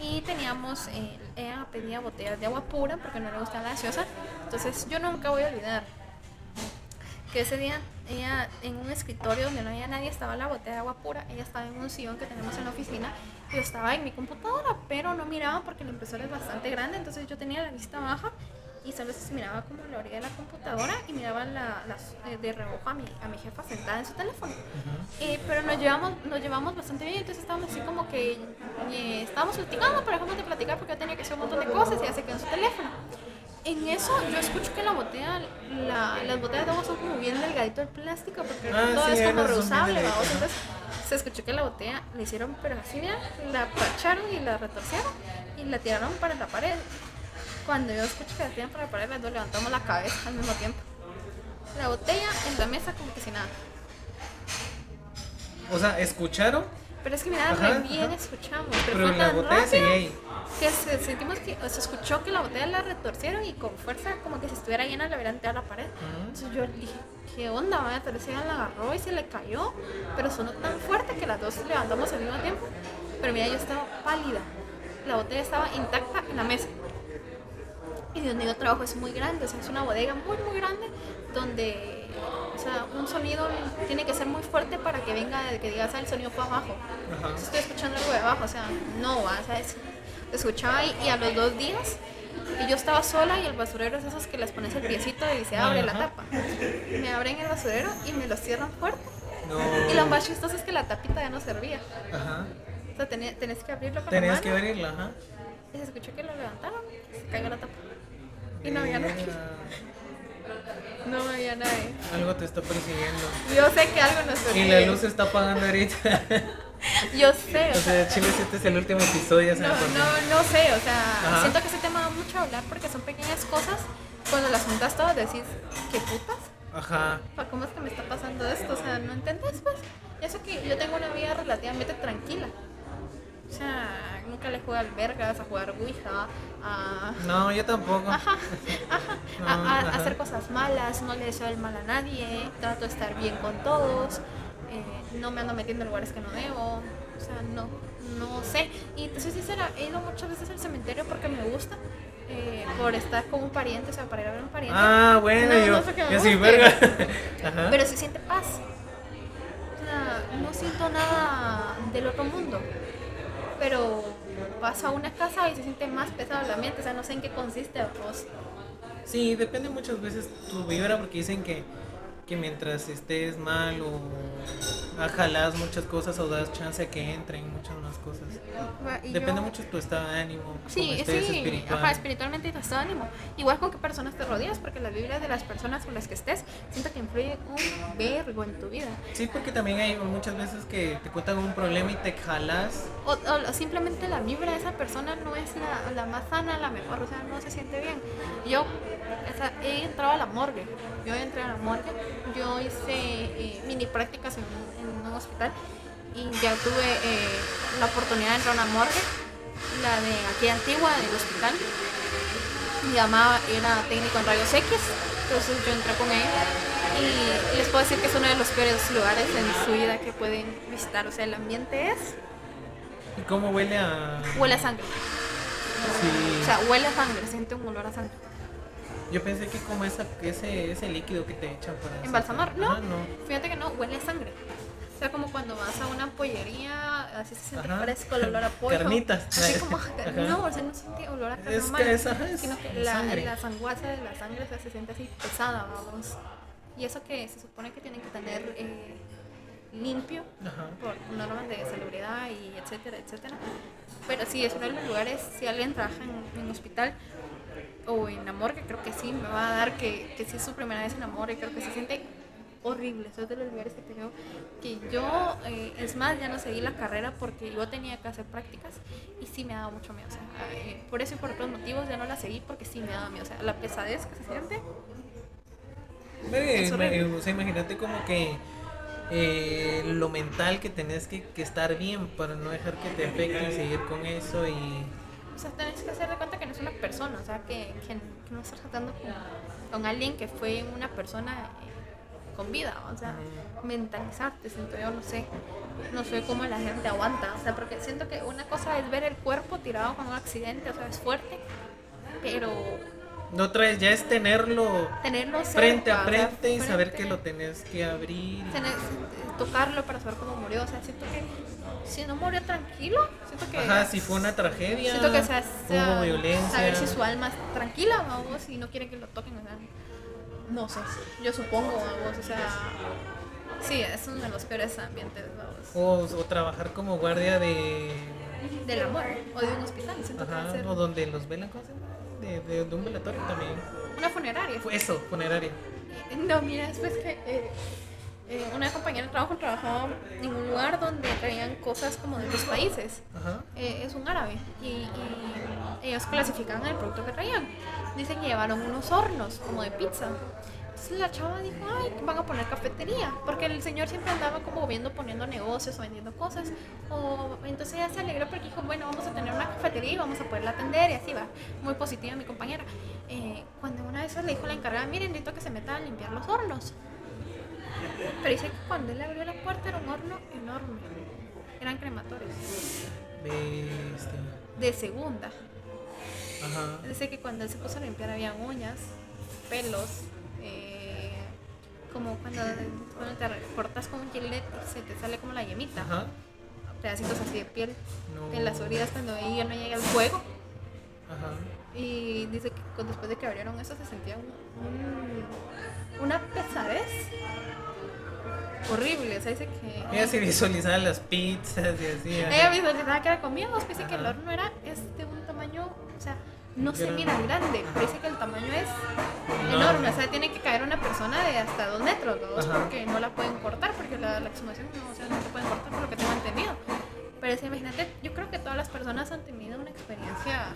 y teníamos, eh, ella pedía botellas de agua pura porque no le gustaba la gaseosa, entonces yo nunca voy a olvidar que ese día ella en un escritorio donde no había nadie estaba la botella de agua pura, ella estaba en un sillón que tenemos en la oficina, yo estaba en mi computadora, pero no miraba porque la impresora es bastante grande, entonces yo tenía la vista baja y solo se miraba como la orilla de la computadora y miraba la, las, eh, de reojo a mi, a mi jefa sentada en su teléfono. Eh, pero nos llevamos, nos llevamos bastante bien, entonces estábamos así como que eh, estábamos platicando, pero dejamos de platicar porque yo tenía que hacer un montón de cosas y ella se quedó en su teléfono. En eso yo escucho que la botella, la, las botellas de agua son como bien delgadito el plástico porque Ah, todo sí, es como reusable, ¿vamos? Entonces se escuchó que la botella le hicieron pero así, mira, la pacharon y la retorcieron y la tiraron para la pared. Cuando yo escucho que la tiran para la pared, las dos levantamos la cabeza al mismo tiempo. la botella en la mesa como que sin nada. O sea, ¿escucharon? Pero es que mira, Ajá, re bien ajá. escuchamos. Pero, Pero fue la tan rápido que se- sentimos que o se escuchó que la botella la retorcieron y con fuerza como que si estuviera llena le hubieran tirado a la pared. Entonces yo dije, ¿qué onda? Vaya, tal vez ella la agarró y se le cayó. Pero sonó tan fuerte que las dos levantamos al mismo tiempo. Pero mira, yo estaba pálida. La botella estaba intacta en la mesa. Y donde yo trabajo es muy grande, o sea, es una bodega muy, muy grande donde, o sea, un sonido tiene que ser muy fuerte para que venga, que digas, ah, el sonido fue abajo. Ajá. Estoy escuchando algo de abajo, o sea, no va, ¿sabes? Se escuchaba ahí y a los dos días, y yo estaba sola y el basurero es esos que les pones el piecito y se abre la tapa. Me abren el basurero y me lo cierran fuerte. No. Y lo más chistoso es que la tapita ya no servía. Ajá. O sea, tenía- tenés que abrirlo con Tenías la que mano. abrirla, ajá. Y se escuchó que lo levantaron, se cayó la tapa. Y no había nadie. No había nadie. Algo te está persiguiendo. Yo sé que algo nos Y persigue. la luz se está apagando ahorita. (laughs) Yo sé, o sea, Chile, este es el último episodio, No, no, no sé, o sea, Ajá. siento que ese tema da mucho a hablar porque son pequeñas cosas. Cuando las juntas todas decís, ¿qué putas? Ajá. ¿Cómo es que me está pasando esto? O sea, ¿no entendés? Pues, eso que yo tengo una vida relativamente tranquila. O sea, nunca le juego al vergas, a jugar Ouija, a, No, yo tampoco. ajá, ajá, (laughs) a, a- a ajá. hacer cosas malas, no le deseo el mal a nadie, trato de estar bien con todos, eh, no me ando metiendo en lugares que no debo, o sea, no, no sé. Y te soy sincera, he ido muchas veces al cementerio porque me gusta, eh, por estar con un pariente, o sea, para ir a ver a un pariente. Ah, bueno, No, yo, no sé qué me yo sí, guste. verga. (laughs) Ajá. Pero se siente paz. O sea, no siento nada del otro mundo. Pero vas a una casa y se siente más pesado el ambiente. O sea, no sé en qué consiste. Pues. Sí, depende muchas veces tu vibra porque dicen que, que mientras estés mal o jalas muchas cosas o das chance a que entren muchas más cosas. Y Depende yo- mucho de tu estado de ánimo, Sí, estés sí, espiritual. ajá, espiritualmente y tu estado de ánimo. Igual con qué personas te rodeas, porque las vidas de las personas con las que estés, siento que influye un vergo en tu vida. Sí, porque también hay muchas veces que te cuentan un problema y te jalas. O, o simplemente la vibra de esa persona no es la, la más sana, la mejor, o sea, no se siente bien. Yo o sea, he entrado a la morgue, yo entré a la morgue, yo hice eh, mini prácticas en, un- en un hospital y ya tuve eh, la oportunidad de entrar a una morgue, la de aquí antigua del hospital. Mi mamá era técnico en rayos X, entonces yo entré con ella y les puedo decir que es uno de los peores lugares en su vida que pueden visitar, o sea, el ambiente es ¿Y cómo huele a...? huele a sangre. Sí. O sea, huele a sangre, siente un olor a sangre. Yo pensé que como esa, ese, ese líquido que te echan para... ¿Embalsamar? No. Ajá, no. Fíjate que no, huele a sangre. O sea, como cuando vas a una pollería, así se siente Ajá. fresco el olor a (laughs) pollo. Carnitas. Así como, (laughs) Ajá. no, o sea, no siente olor a carne Es que esa es sino que la la, sangre. la sanguaza de la sangre o sea, se siente así pesada, vamos. Y eso que se supone que tienen que tener eh, limpio Ajá. por normas de salubridad y etcétera, etcétera. Pero sí, es uno de los lugares, si alguien trabaja en un hospital o en la morgue, creo que sí, me va a dar que, que si es su primera vez en la morgue, creo que se siente horrible. Eso es de los lugares que te digo que yo, eh, es más, ya no seguí la carrera porque yo tenía que hacer prácticas y sí me daba mucho miedo. O sea, eh, por eso y por otros motivos ya no la seguí porque sí me daba miedo. O sea, la pesadez que se siente. O sea, imagínate como que eh, lo mental que tenés que, que estar bien para no dejar que te afecte y seguir con eso y... O sea, tenés que hacer de cuenta que no es una persona, o sea, que, que, que no estás tratando con, con alguien que fue una persona eh, con vida, o sea, mentalizarte, siento yo, no sé, no sé cómo la gente aguanta, o sea, porque siento que una cosa es ver el cuerpo tirado con un accidente, o sea, es fuerte, pero No traes, ya es tenerlo tenerlo frente a cerca, o sea, frente y saber frente, que lo tenés que abrir. tener- tocarlo para saber cómo murió, o sea, siento que si no murió tranquilo, siento que... Ajá, si fue una tragedia, Siento que sea, sea, hubo violencia. saber si su alma está tranquila, vamos, y no quiere que lo toquen, o sea, no sé, yo supongo, vamos, o sea, sí, es uno de los peores ambientes, vamos, O, o trabajar como guardia de... del amor, o de un hospital, siento que va a Ajá, ser o donde los velan, ¿cómo? De, de, de un velatorio también. una funeraria. Eso, funeraria. No, mira, después que eh, eh, una compañera de trabajo trabajaba en un lugar donde traían cosas como de otros países. Ajá. eh, es un árabe y, y ellos clasificaban el producto que traían. Dicen que llevaron unos hornos como de pizza. Entonces la chava dijo, ay, van a poner cafetería, porque el señor siempre andaba como viendo, poniendo negocios o vendiendo cosas. O, entonces ella se alegró porque dijo, bueno, vamos a tener una cafetería y vamos a poderla atender y así va. Muy positiva mi compañera. Eh, cuando una vez le dijo a la encargada, miren, necesito que se meta a limpiar los hornos. Pero dice que cuando él abrió la puerta era un horno enorme. Eran crematorios. Bestia. De segunda. Ajá. Dice que cuando él se puso a limpiar había uñas, pelos, eh, como cuando, cuando te cortas con un gilet se te sale como la yemita, Ajá. pedacitos así de piel No. en las orillas cuando ella no llega al fuego. Ajá. Y dice que después de que abrieron eso se sentía un- un- una pesadez horrible. O sea, dice que. Ella se visualizaba las pizzas y así. Ella visualizaba que era comida, pues dice que el horno era es de un tamaño, o sea, no se mira grande, pero dice que el tamaño es Enorme. enorme, o sea, tiene que caer una persona de hasta dos metros. Ajá. porque no la pueden cortar, porque la, la exhumación no, o sea, no se pueden cortar por lo que tengo entendido. Pero sí, imagínate, yo creo que todas las personas han tenido una experiencia,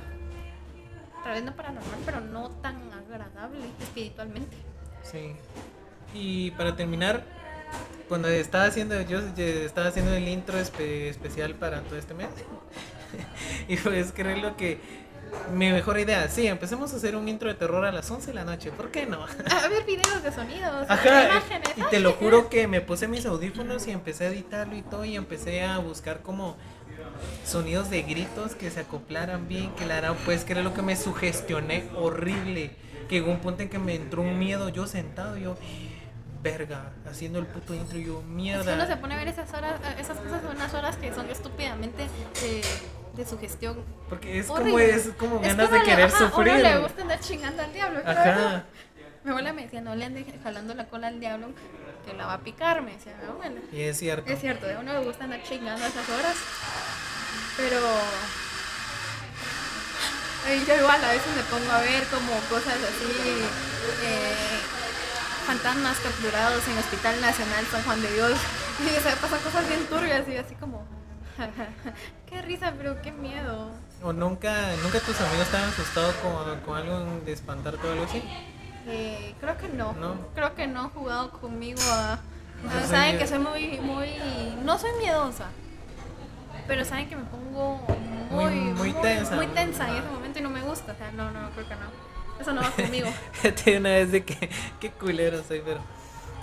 tal vez no paranormal, pero no tan agradable espiritualmente. Sí. Y para terminar, cuando estaba haciendo, yo estaba haciendo el intro espe- especial para todo este mes. (laughs) y pues creo que mi mejor idea, sí, empecemos a hacer un intro de terror a las 11 de la noche, ¿por qué no? A ver videos de sonidos, Ajá, imágenes. y te lo juro que me puse mis audífonos y empecé a editarlo y todo y empecé a buscar como sonidos de gritos que se acoplaran bien, que la pues que era lo que me sugestioné horrible, que llegó un punto en que me entró un miedo, yo sentado, yo verga, haciendo el puto intro y yo Es que mierda. uno se pone a ver esas horas, esas cosas en unas horas que son estúpidamente de, de sugestión. Porque es como es como Es ganas que de querer ajá, sufrir. uno le gusta andar chingando al diablo. claro. Ajá. Mi abuela me decía, no le ande jalando la cola al diablo, que la va a picar, me decía mi abuela. Y es cierto. Es cierto, a uno le gusta andar chingando a esas horas, pero... eh, Yo igual a veces me pongo a ver como cosas así, eh, fantasmas capturados en Hospital Nacional San Juan de Dios, y o sea, pasan cosas bien turbias y así como... (laughs) qué risa, pero qué miedo. O nunca, nunca tus amigos estaban asustados con, con algo de espantarte o algo así. Eh, creo que no. No. Creo que no han jugado conmigo a. saben que soy muy, muy. No soy miedosa. Pero saben que me pongo Muy- muy, muy tensa. Muy tensa en ese momento y no me gusta. O sea, no, no, creo que no. Eso no va conmigo. (laughs) Tiene una vez de que, qué culero soy, pero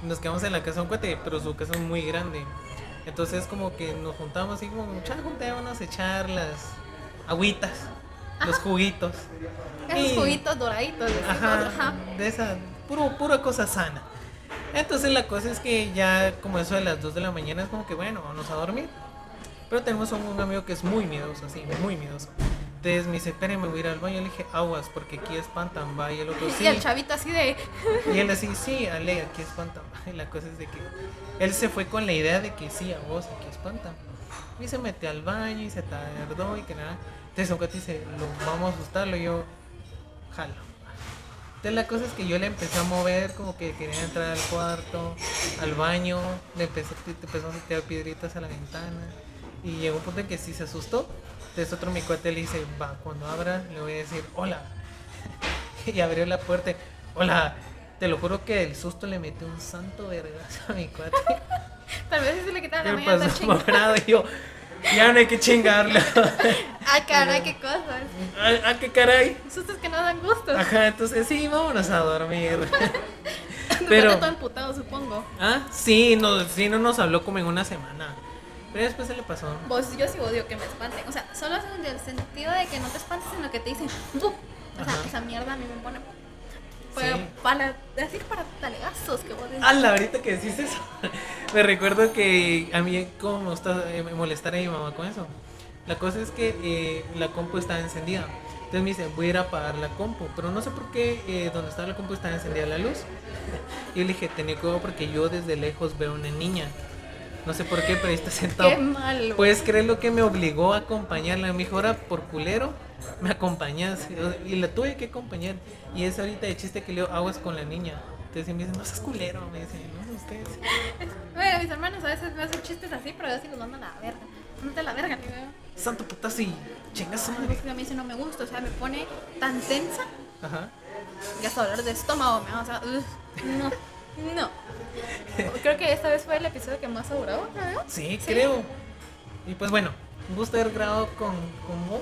nos quedamos en la casa de un cuate, pero su casa es muy grande. Entonces como que nos juntamos así como, mucha juntémonos a echar las agüitas, los juguitos. Esos Y- juguitos doraditos. decimos, Ajá, ajá. de esa, puro, pura cosa sana. Entonces la cosa es que ya como eso de las 2 de la mañana es como que bueno, vamos a dormir. Pero tenemos un, un amigo que es muy miedoso, así, muy miedoso. Entonces me dice, espérenme, voy a ir al baño. Le dije, aguas, porque aquí espantan, va. Y el otro, (laughs) sí. Y el chavito así de. Y él así, sí, Ale, aquí espantan. Y la cosa es de que él se fue con la idea de que sí, a vos, aquí espantan. Y se metió al baño y se tardó y que nada. Entonces un cuate dice, lo, vamos a asustarlo. Y yo, jalo. Entonces la cosa es que yo le empecé a mover, como que quería entrar al cuarto, al baño. Le empecé, empezó a tirar piedritas a la ventana. Y llegó un punto en que sí se asustó. Entonces otro mi cuate le dice, va, cuando abra le voy a decir, hola. (laughs) y abrió la puerta. Hola, te lo juro que el susto le metió un santo vergazo a mi cuate. (laughs) Tal vez se le quitaba la ¿Qué mañana pasó, chingada. morado? Y yo, ya no hay que chingarlo. Ay, (laughs) caray, qué cosas. Ay, ah, qué caray. Sustos que no dan gusto. Ajá, entonces sí, vámonos a dormir. Pero. Pero, todo emputado, supongo. ah, sí, no, sí, no nos habló como en una semana. Pero después se le pasó. Vos, yo sí odio que me espanten. O sea, solo es en el sentido de que no te espantes, sino que te dicen. O sea, esa mierda a mí me pone. Para, Sí. para decir para talegazos que vos decís. Ala, ahorita que decís eso, (laughs) me recuerdo que a mí como me gusta eh, molestar a mi mamá con eso. La cosa es que eh, la compu estaba encendida. Entonces me dice, voy a ir a apagar la compu. Pero no sé por qué eh, donde estaba la compu estaba encendida la luz. (laughs) Y yo le dije, tenía cuidado porque yo desde lejos veo una niña. No sé por qué, pero ahí está sentado. Qué malo. ¿Puedes creer lo que me obligó a acompañarla? Me dijo, ahora por culero, me acompañas. Y la tuve que acompañar. Y es ahorita de chiste que leo aguas con la niña. Entonces me dicen, no seas culero. Me dicen, no, ustedes. Bueno, mis hermanos a veces me hacen chistes así, pero yo sí los mando a la verga. Mándate a la verga, le digo. Santo putazo y chingas madre. a mí eso no me gusta, o sea, me pone tan tensa Ajá. ya hasta dolor de estómago, me o sea, no, no. Creo que esta vez fue el episodio que más ha durado, ¿no? Sí, creo. Y pues bueno, haber grabado con, con vos.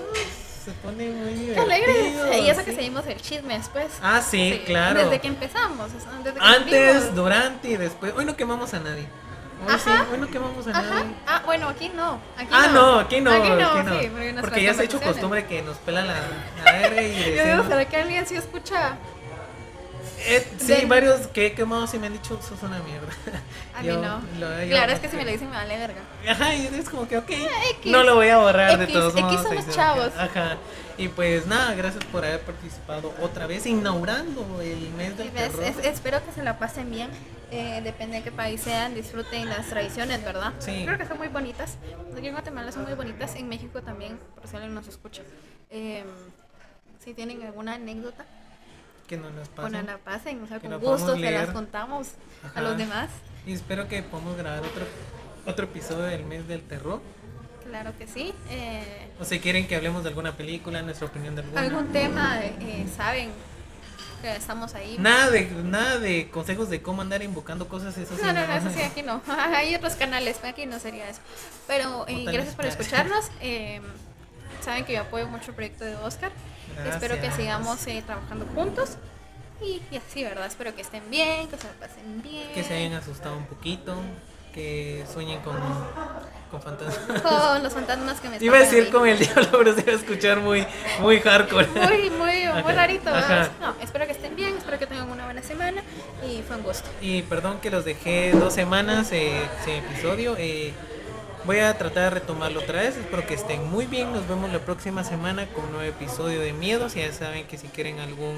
Se pone muy Qué alegre. Y eso que seguimos el chisme después. Ah, sí, claro. Desde que empezamos. desde que Antes, durante y después. Hoy no quemamos a nadie. Hoy sí, hoy no quemamos a Ajá. nadie. Ah, bueno, aquí no. Aquí Ah, no, aquí no. Aquí no, aquí no. sí, porque, ya se ha hecho costumbre que nos pela la, la R y (laughs) Yo digo, decimos. ¿será que alguien sí escucha? Eh, sí, de- varios que he quemado sí me han dicho, sos una mierda. A mí Yo no. lo he Claro, es que si me lo dicen me vale verga. Ajá, y es como que, ok, X. no lo voy a borrar de todos X modos. somos chavos. Ajá. Y pues nada, gracias por haber participado otra vez, inaugurando el mes del ves, terror. es- espero que se la pasen bien. Eh, depende de qué país sean, disfruten las tradiciones, ¿verdad? Sí. Creo que son muy bonitas. Aquí en Guatemala son muy bonitas. En México también, por si alguien nos escucha. Eh, si tienen alguna anécdota, Que no nos pues pasen. no la pasen. O sea, con gusto se las contamos Ajá. a los demás. Y espero que podamos grabar otro, otro episodio del mes del terror. Claro que sí. Eh, O si quieren que hablemos de alguna película, nuestra opinión de alguna. algún tema, eh, saben que estamos ahí. Nada de, nada de consejos de cómo andar invocando cosas, eso sí. No, no, no, eso sí, aquí no. (laughs) Hay otros canales, aquí no sería eso. Pero eh, gracias por escucharnos. Eh, saben que yo apoyo mucho el proyecto de Oscar. Espero que sigamos eh, trabajando juntos. Y, y así, ¿verdad? Espero que estén bien, que se pasen bien. Que se hayan asustado un poquito, que sueñen con, con fantasmas. Con los fantasmas que me (laughs) Iba a decir con el diablo, pero se iba a escuchar muy, muy hardcore. (laughs) Muy, muy, muy rarito. No, espero que estén bien, espero que tengan una buena semana. Y fue un gusto. Y perdón que los dejé dos semanas eh, sin episodio. eh, voy a tratar de retomarlo otra vez. Espero que estén muy bien. Nos vemos la próxima semana con un nuevo episodio de Miedos. Ya saben que si quieren algún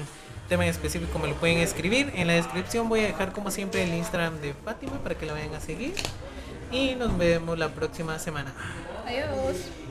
tema en específico me lo pueden escribir. En la descripción voy a dejar como siempre el Instagram de Fátima para que la vayan a seguir. Y nos vemos la próxima semana. Adiós.